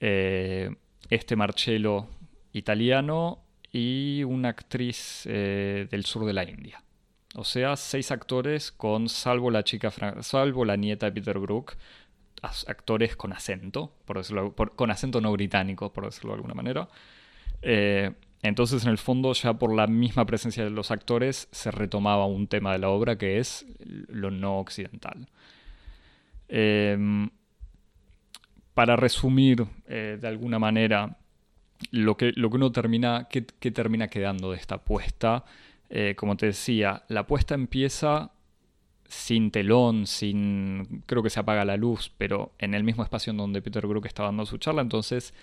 eh, este Marcello italiano y una actriz eh, del sur de la India. O sea, seis actores con, salvo la chica, salvo la nieta de Peter Brook, actores con acento, por decirlo, con acento no británico, por decirlo de alguna manera. Entonces, en el fondo, ya por la misma presencia de los actores, se retomaba un tema de la obra que es lo no occidental. Em, para resumir eh, de alguna manera lo que, lo que uno termina, ¿qué, termina quedando de esta apuesta? Eh, como te decía, la apuesta empieza sin telón, sin. creo que se apaga la luz, pero en el mismo espacio en donde Peter Brook estaba dando su charla. Entonces,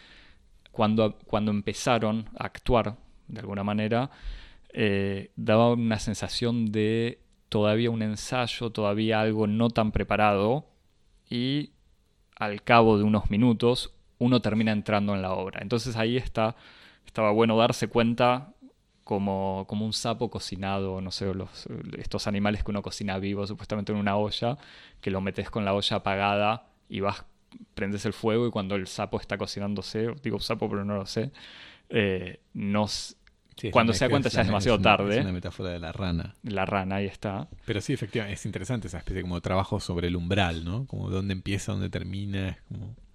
cuando, cuando empezaron a actuar de alguna manera, eh, daba una sensación de todavía un ensayo, todavía algo no tan preparado. Y al cabo de unos minutos, uno termina entrando en la obra. Entonces ahí está, estaba bueno darse cuenta como, como un sapo cocinado, no sé, los, estos animales que uno cocina vivo supuestamente en una olla, que lo metes con la olla apagada y vas, prendes el fuego y cuando el sapo está cocinándose, digo sapo pero no lo sé, eh, cuando se da cuenta ya es demasiado tarde. Es una metáfora de la rana. La rana, ahí está. Pero sí, efectivamente, es interesante esa especie como trabajo sobre el umbral, ¿no? Como dónde empieza, dónde termina.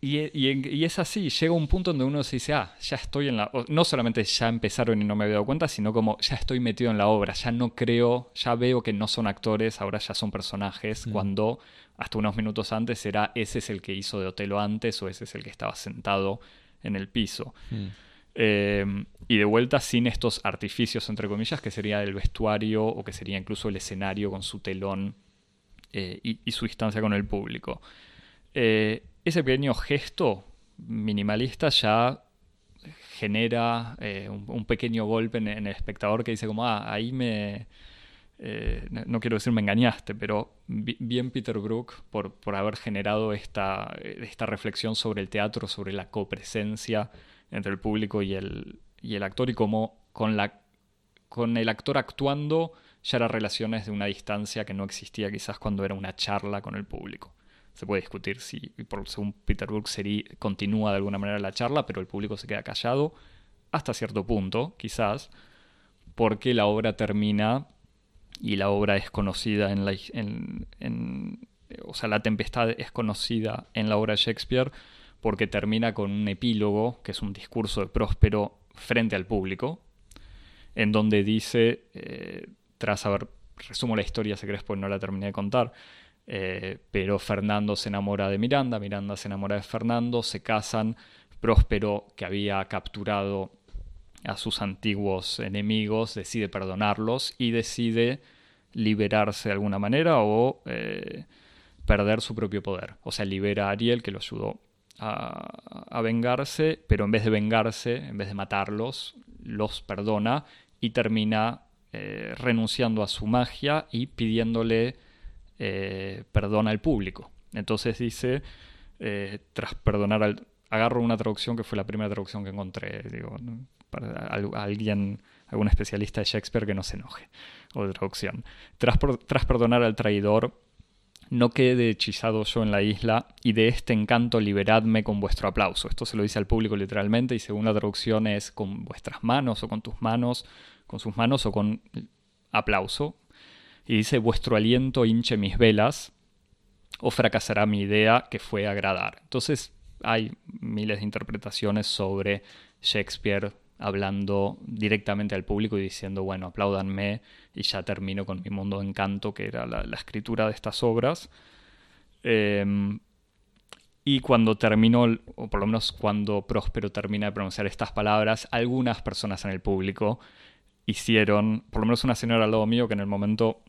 Y, es así, llega un punto donde uno se dice, ah, ya estoy en la... No solamente ya empezaron y no me había dado cuenta, sino como ya estoy metido en la obra, ya no creo, ya veo que no son actores, ahora ya son personajes, mm. cuando hasta unos minutos antes era ese es el que hizo de Otelo antes o ese es el que estaba sentado en el piso. Mm. Em, y de vuelta sin estos artificios, entre comillas, que sería el vestuario o que sería incluso el escenario con su telón eh, y, su distancia con el público. Eh, ese pequeño gesto minimalista ya genera eh, un, pequeño golpe en, el espectador que dice como, ah, ahí me... no quiero decir me engañaste, pero bien Peter Brook por, por haber generado esta, esta reflexión sobre el teatro, sobre la copresencia entre el público y el, y el actor y cómo con, la, con el actor actuando ya eran relaciones de una distancia que no existía quizás cuando era una charla con el público. Se puede discutir si, según Peter Brook, continúa de alguna manera la charla, pero el público se queda callado hasta cierto punto, quizás, porque la obra termina y la obra es conocida en la... o sea, la tempestad es conocida en la obra de Shakespeare porque termina con un epílogo, que es un discurso de Próspero frente al público, en donde dice, eh, tras haber, resumo la historia si querés, pues no la terminé de contar, eh, pero Fernando se enamora de Miranda, Miranda se enamora de Fernando, se casan, Próspero, que había capturado a sus antiguos enemigos, decide perdonarlos y decide liberarse de alguna manera o eh, perder su propio poder. O sea, libera a Ariel, que lo ayudó a, vengarse, pero en vez de vengarse, en vez de matarlos, los perdona y termina eh, renunciando a su magia y pidiéndole eh, perdón al público. Entonces dice, eh, tras perdonar al... Agarro una traducción que fue la primera traducción que encontré, digo, para alguien, algún especialista de Shakespeare que no se enoje, o de traducción. Tras, tras perdonar al traidor, no quede hechizado yo en la isla y de este encanto liberadme con vuestro aplauso. Esto se lo dice al público literalmente y según la traducción es con vuestras manos o con tus manos, con sus manos o con aplauso. Y dice vuestro aliento hinche mis velas o fracasará mi idea que fue agradar. Entonces hay miles de interpretaciones sobre Shakespeare hablando directamente al público y diciendo, bueno, apláudanme y ya termino con mi mundo de encanto, que era la, escritura de estas obras. Em, y cuando terminó, o por lo menos cuando Próspero termina de pronunciar estas palabras, algunas personas en el público hicieron, por lo menos una señora al lado mío que en el momento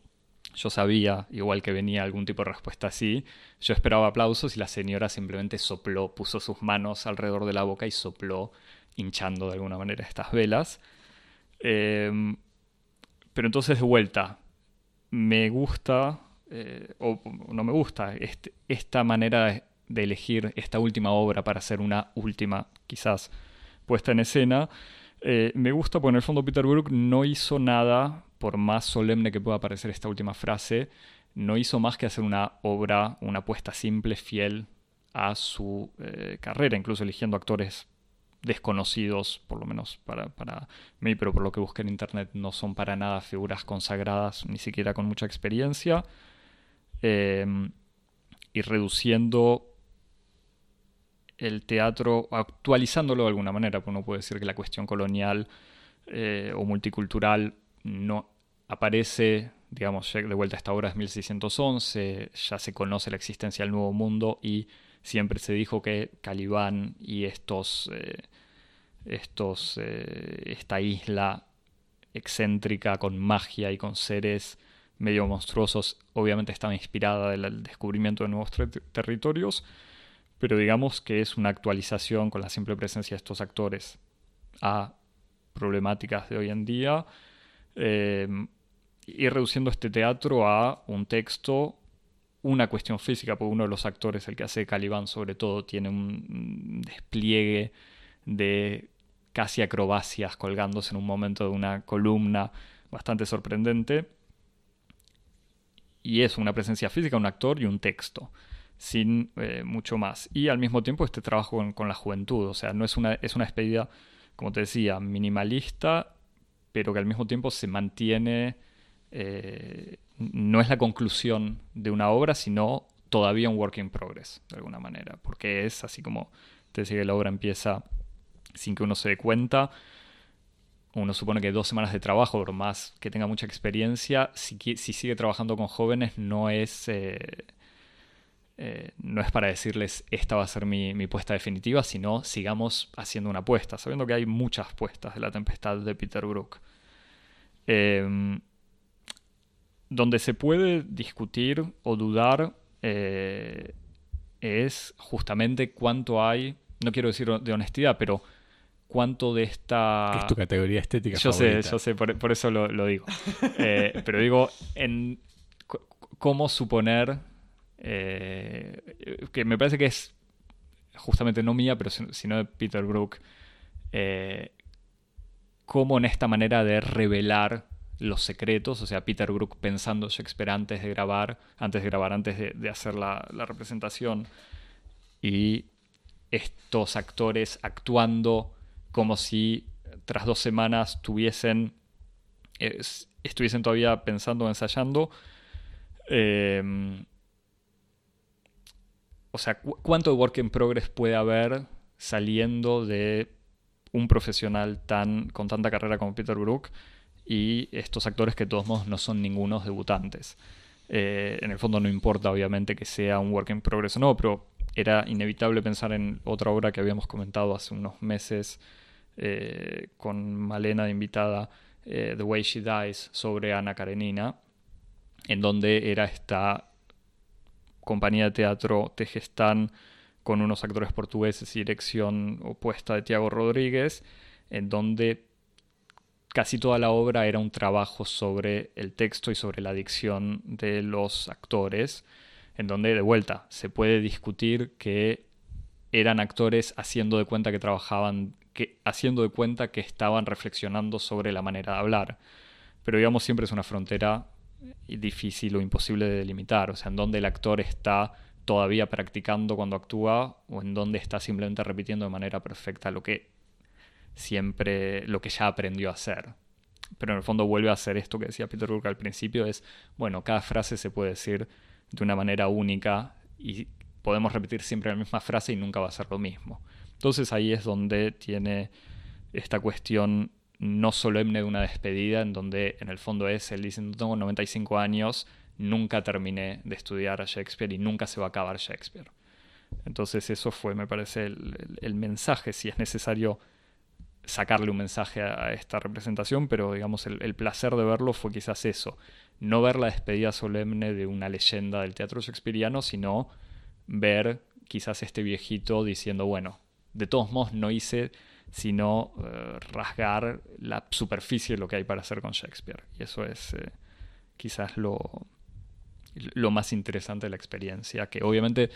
yo sabía, igual que venía algún tipo de respuesta así, yo esperaba aplausos y la señora simplemente sopló, puso sus manos alrededor de la boca y sopló hinchando de alguna manera estas velas. Em, pero entonces de vuelta, me gusta, eh, o no me gusta, este, esta manera de, elegir esta última obra para hacer una última, quizás, puesta en escena. Eh, me gusta porque en el fondo Peter Brook no hizo nada, por más solemne que pueda parecer esta última frase, no hizo más que hacer una obra, una puesta simple, fiel a su eh, carrera, incluso eligiendo actores desconocidos, por lo menos para, para, mí, pero por lo que busqué en internet no son para nada figuras consagradas, ni siquiera con mucha experiencia, em, y reduciendo el teatro, actualizándolo de alguna manera, porque uno puede decir que la cuestión colonial eh, o multicultural no aparece, digamos, de vuelta a esta obra es 1611, ya se conoce la existencia del Nuevo Mundo y siempre se dijo que Calibán y estos, eh, estos eh, esta isla excéntrica con magia y con seres medio monstruosos, obviamente estaba inspirada del descubrimiento de nuevos territorios, pero digamos que es una actualización con la simple presencia de estos actores a problemáticas de hoy en día eh, y reduciendo este teatro a un texto una cuestión física, porque uno de los actores, el que hace Calibán sobre todo, tiene un despliegue de casi acrobacias colgándose en un momento de una columna bastante sorprendente. Y es una presencia física, un actor y un texto, sin eh, mucho más. Y al mismo tiempo este trabajo con, la juventud, o sea, no es una, es una despedida, como te decía, minimalista, pero que al mismo tiempo se mantiene eh, no es la conclusión de una obra, sino todavía un work in progress, de alguna manera, porque es así como te decía que la obra empieza sin que uno se dé cuenta. Uno supone que dos semanas de trabajo, por más que tenga mucha experiencia, si, sigue trabajando con jóvenes, no es, eh, eh, no es para decirles esta va a ser mi, puesta definitiva, sino sigamos haciendo una apuesta, sabiendo que hay muchas puestas de la tempestad de Peter Brook. Eh, donde se puede discutir o dudar eh, es justamente cuánto hay, no quiero decir de honestidad, pero cuánto de esta... es tu categoría estética? Yo sé, yo sé, por, eso lo, digo. Eh, pero digo, en cómo suponer, eh, que me parece que es justamente no mía, pero sino de Peter Brook, cómo en esta manera de revelar los secretos, o sea, Peter Brook pensando Shakespeare antes de grabar, antes de grabar, antes de, hacer la, representación, y estos actores actuando como si tras dos semanas tuviesen, estuviesen todavía pensando, ensayando. Em, o sea, ¿cuánto work in progress puede haber saliendo de un profesional tan, con tanta carrera como Peter Brook? Y estos actores que de todos modos no son ningunos debutantes. Eh, en el fondo no importa obviamente que sea un work in progress o no, pero era inevitable pensar en otra obra que habíamos comentado hace unos meses eh, con Malena de invitada, eh, The Way She Dies, sobre Ana Karenina, en donde era esta compañía de teatro Tejestán con unos actores portugueses y dirección opuesta de Tiago Rodríguez, en donde casi toda la obra era un trabajo sobre el texto y sobre la dicción de los actores, en donde de vuelta se puede discutir que eran actores haciendo de cuenta que trabajaban, que, haciendo de cuenta que estaban reflexionando sobre la manera de hablar. Pero digamos siempre es una frontera difícil o imposible de delimitar, o sea, en donde el actor está todavía practicando cuando actúa o en donde está simplemente repitiendo de manera perfecta lo que siempre lo que ya aprendió a hacer. Pero en el fondo vuelve a hacer esto que decía Peter Brook al principio, es, bueno, cada frase se puede decir de una manera única y podemos repetir siempre la misma frase y nunca va a ser lo mismo. Entonces ahí es donde tiene esta cuestión no solemne de una despedida, en donde en el fondo es, él dice, tengo 95 años, nunca terminé de estudiar a Shakespeare y nunca se va a acabar Shakespeare. Entonces eso fue, me parece, el mensaje, si es necesario sacarle un mensaje a, esta representación, pero digamos el, placer de verlo fue quizás eso, no ver la despedida solemne de una leyenda del teatro shakespeariano, sino ver quizás este viejito diciendo, bueno, de todos modos no hice sino eh, rasgar la superficie de lo que hay para hacer con Shakespeare. Y eso es eh, quizás lo, lo más interesante de la experiencia, que obviamente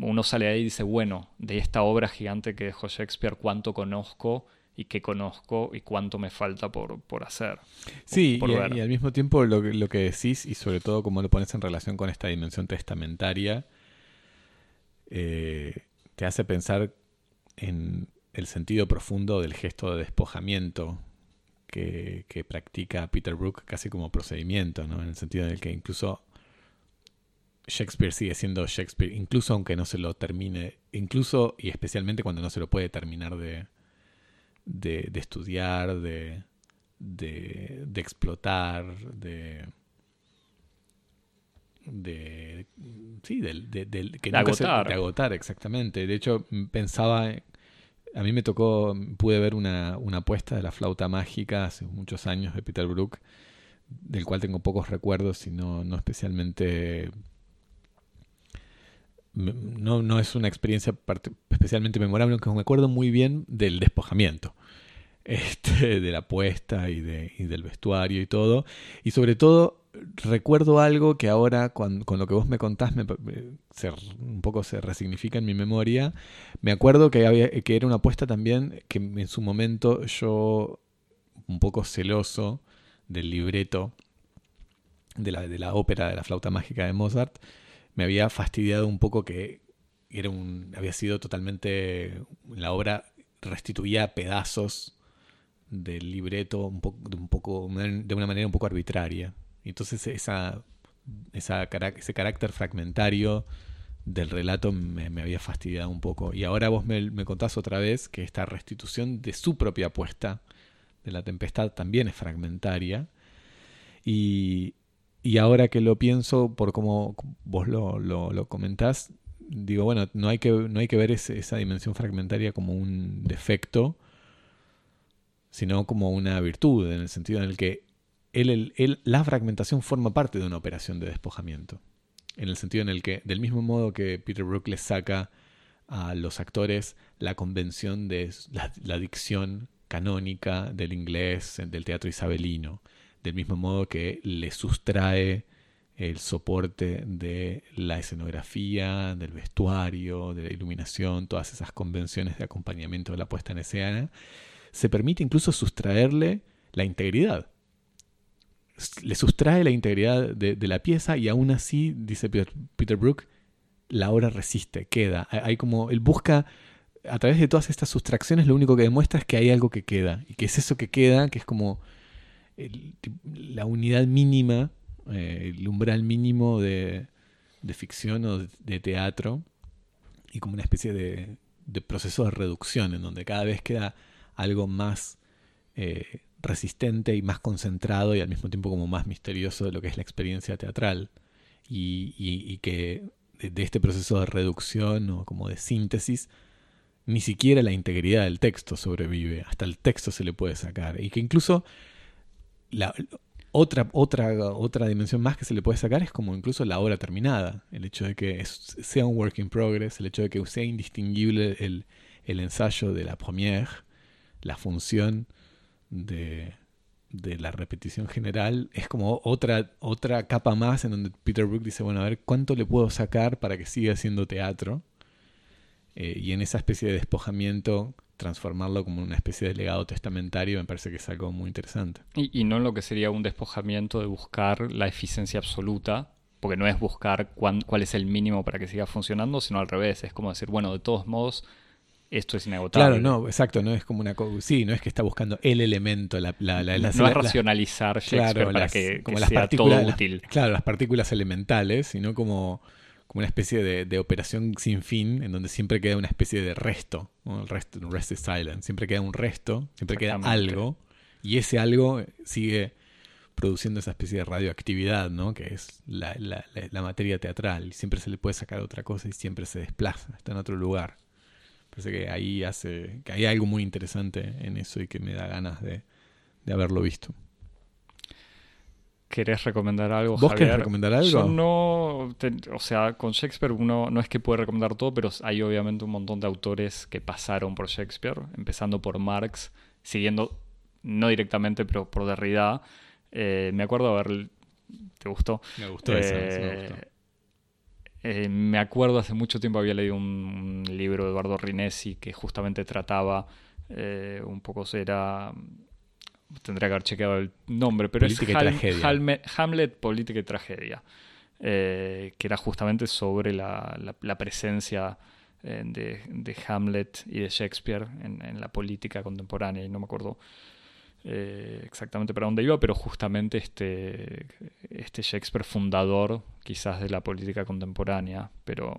uno sale ahí y dice, bueno, de esta obra gigante que dejó Shakespeare, ¿cuánto conozco? y qué conozco y cuánto me falta por, hacer. Sí, y, al mismo tiempo lo, lo, que decís y sobre todo cómo lo pones en relación con esta dimensión testamentaria, eh, te hace pensar en el sentido profundo del gesto de despojamiento que, practica Peter Brook casi como procedimiento, ¿no? en el sentido en el que incluso Shakespeare sigue siendo Shakespeare, incluso aunque no se lo termine, incluso y especialmente cuando no se lo puede terminar de, de, estudiar, de, de, de, explotar, de... de sí, del, del que de agotar. de agotar, exactamente. De hecho, pensaba a mí me tocó, pude ver una, una apuesta de la flauta mágica hace muchos años de Peter Brook, del cual tengo pocos recuerdos y no, no especialmente... No, no es una experiencia especialmente memorable, aunque me acuerdo muy bien del despojamiento. Este, de la apuesta y, de, del vestuario y todo. Y sobre todo recuerdo algo que ahora con, lo que vos me contás me, un poco se resignifica en mi memoria. Me acuerdo que, había, que era una apuesta también que en su momento yo, un poco celoso del libreto de la, de la ópera de la flauta mágica de Mozart, me había fastidiado un poco que era un, había sido totalmente, la obra restituía pedazos del libreto un poco, de una manera un poco arbitraria. Entonces esa, esa, ese carácter fragmentario del relato me, había fastidiado un poco. Y ahora vos me, me, contás otra vez que esta restitución de su propia apuesta de la tempestad también es fragmentaria. Y, y ahora que lo pienso, por como vos lo, lo, comentás, digo, bueno, no hay que, no hay que ver esa dimensión fragmentaria como un defecto, sino como una virtud, en el sentido en el que la fragmentación forma parte de una operación de despojamiento. En el sentido en el que, del mismo modo que Peter Brook le saca a los actores la convención de la, dicción canónica del inglés, del teatro isabelino, del mismo modo que le sustrae el soporte de la escenografía, del vestuario, de la iluminación, todas esas convenciones de acompañamiento de la puesta en escena, se permite incluso sustraerle la integridad le sustrae la integridad de, la pieza y aún así, dice Peter, Brook, la obra resiste, queda. Hay como, él busca, a través de todas estas sustracciones, lo único que demuestra es que hay algo que queda. Y que es eso que queda, que es como la unidad mínima, eh, el umbral mínimo de, ficción o de, teatro, y como una especie de, proceso de reducción, en donde cada vez queda algo más... Eh, resistente y más concentrado y al mismo tiempo como más misterioso de lo que es la experiencia teatral. Y, que de, este proceso de reducción o como de síntesis, ni siquiera la integridad del texto sobrevive, hasta el texto se le puede sacar. Y que incluso la, otra, otra, otra dimensión más que se le puede sacar es como incluso la obra terminada, el hecho de que sea un work in progress, el hecho de que sea indistinguible el, el ensayo de la première, la función de, la repetición general es como otra, otra capa más en donde Peter Brook dice, bueno, a ver cuánto le puedo sacar para que siga siendo teatro. Eh, y en esa especie de despojamiento transformarlo como una especie de legado testamentario me parece que es algo muy interesante. Y, no en lo que sería un despojamiento de buscar la eficiencia absoluta, porque no es buscar cuál es el mínimo para que siga funcionando, sino al revés, es como decir, bueno, de todos modos esto es inagotable. Claro, no, exacto, no es como una sí, no es que está buscando el elemento, la, la, la, no es racionalizar Shakespeare para que, como sea todo útil. claro, las partículas elementales, sino como, como una especie de, operación sin fin, en donde siempre queda una especie de resto, el rest, rest is silent, siempre queda un resto, siempre queda algo, y ese algo sigue produciendo esa especie de radioactividad, ¿no? que es la, la materia teatral, siempre se le puede sacar otra cosa y siempre se desplaza, está en otro lugar. Parece que ahí hace. que hay algo muy interesante en eso y que me da ganas de, haberlo visto. ¿Querés recomendar algo? ¿Vos querés recomendar algo? Yo no. o sea, con Shakespeare uno no es que puede recomendar todo, pero hay obviamente un montón de autores que pasaron por Shakespeare, empezando por Marx, siguiendo, no directamente, pero por Derrida. Eh, me acuerdo haber. ¿Te gustó? Me gustó eso, me gustó. Eh, me acuerdo hace mucho tiempo había leído un, libro de Eduardo Rinesi que justamente trataba eh, un poco, era tendría que haber chequeado el nombre, pero política es. Hamlet, Política y Tragedia. eh, que era justamente sobre la, la, presencia eh, de, de, Hamlet y de Shakespeare en, en, la política contemporánea, y no me acuerdo eh, exactamente para dónde iba, pero justamente este, este Shakespeare fundador quizás de la política contemporánea, pero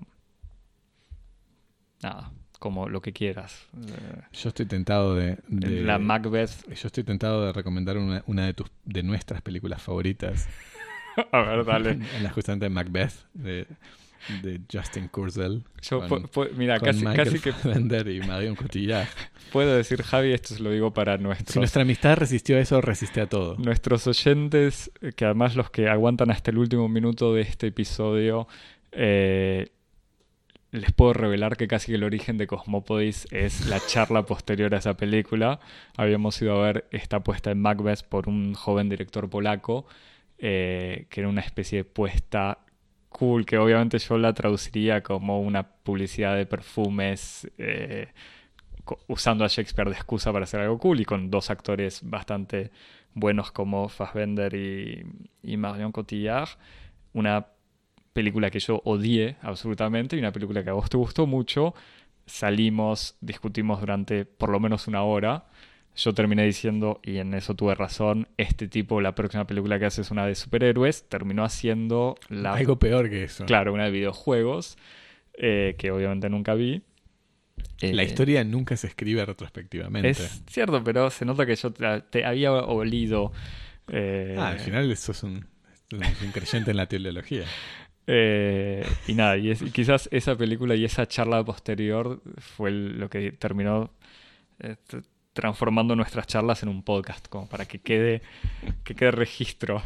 nada, como lo que quieras. Yo estoy tentado de, la Macbeth. Yo estoy tentado de recomendar una, una de tus de nuestras películas favoritas. A ver, dale. en la justamente Macbeth de, de Justin Kurzel. Yo, mira, casi, casi que. y Marion Cotillard. Puedo decir, Javi, esto se lo digo para nuestros. Si nuestra amistad resistió a eso, resiste a todo. Nuestros oyentes, que además los que aguantan hasta el último minuto de este episodio, eh, les puedo revelar que casi que el origen de Cosmopodis es la charla posterior a esa película. Habíamos ido a ver esta puesta en Macbeth por un joven director polaco, eh, que era una especie de puesta cool, que obviamente yo la traduciría como una publicidad de perfumes eh, usando a Shakespeare de excusa para hacer algo cool y con dos actores bastante buenos como Fassbender y, y Marion Cotillard. Una película que yo odié absolutamente y una película que a vos te gustó mucho. Salimos, discutimos durante por lo menos una hora. Yo terminé diciendo, y en eso tuve razón, este tipo, la próxima película que hace es una de superhéroes, terminó haciendo la... Algo peor que eso. Claro, una de videojuegos, eh, que obviamente nunca vi. la eh, historia nunca se escribe retrospectivamente. Es cierto, pero se nota que yo te, había olido... Eh, ah, al final eso es un, un creyente en la teleología. Eh, y nada, y, quizás esa película y esa charla posterior fue lo que terminó eh, transformando nuestras charlas en un podcast, como para que quede, que quede registro.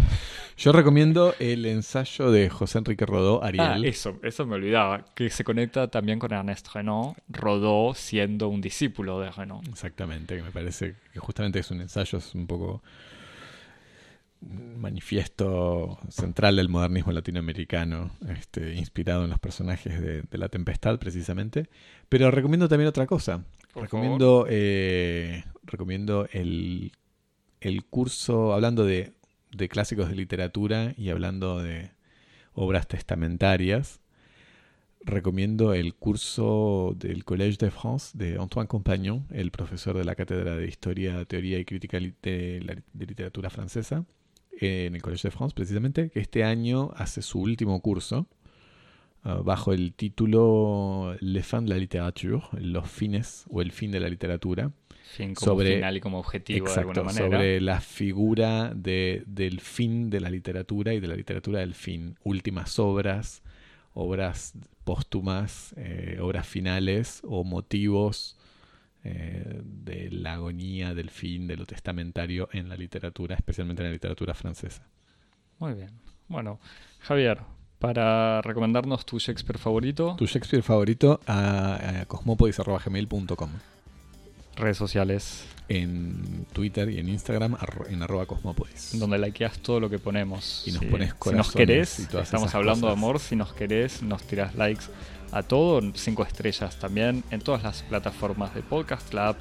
Yo recomiendo el ensayo de José Enrique Rodó, Ariel. Ah, eso, eso me olvidaba, que se conecta también con Ernest Renault, Rodó siendo un discípulo de Renault. Exactamente, que me parece que justamente es un ensayo, es un poco manifiesto central del modernismo latinoamericano, este, inspirado en los personajes de, La Tempestad, precisamente. Pero recomiendo también otra cosa. recomiendo eh, recomiendo el, el, curso, hablando de, de, clásicos de literatura y hablando de obras testamentarias. Recomiendo el curso del Collège de France de Antoine Compagnon, el profesor de la Cátedra de Historia, Teoría y Crítica de Literatura Francesa en el Collège de France, precisamente, que este año hace su último curso ah, bajo el título Le fin de la literature, los fines o el fin de la literatura. Fin como sobre, final y como objetivo de alguna manera. Sobre la figura de, del fin de la literatura y de la literatura del fin. Últimas obras, obras póstumas, eh, obras finales o motivos eh, de la agonía, del fin, de lo testamentario en la literatura, especialmente en la literatura francesa. Muy bien. Bueno, Javier, para recomendarnos tu Shakespeare favorito. Tu Shakespeare favorito a, a Redes sociales. En Twitter y en Instagram en arroba cosmopodis. Donde likeas todo lo que ponemos. Y nos pones Si nos querés, estamos hablando de amor, si nos querés, nos tiras likes a todo, cinco estrellas también en todas las plataformas de Podcast Lab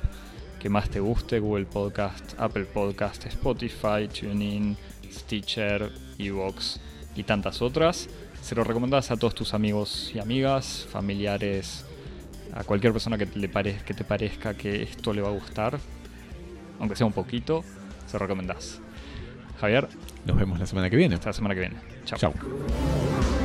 que más te guste, Google Podcast, Apple Podcast, Spotify, TuneIn, Stitcher, Evox y tantas otras. Se lo recomendás a todos tus amigos y amigas, familiares, a cualquier persona que, le que te parezca que esto le va a gustar, aunque sea un poquito, se lo recomendás. Javier. Nos vemos la semana que viene. Hasta la semana que viene. Chao. Chao.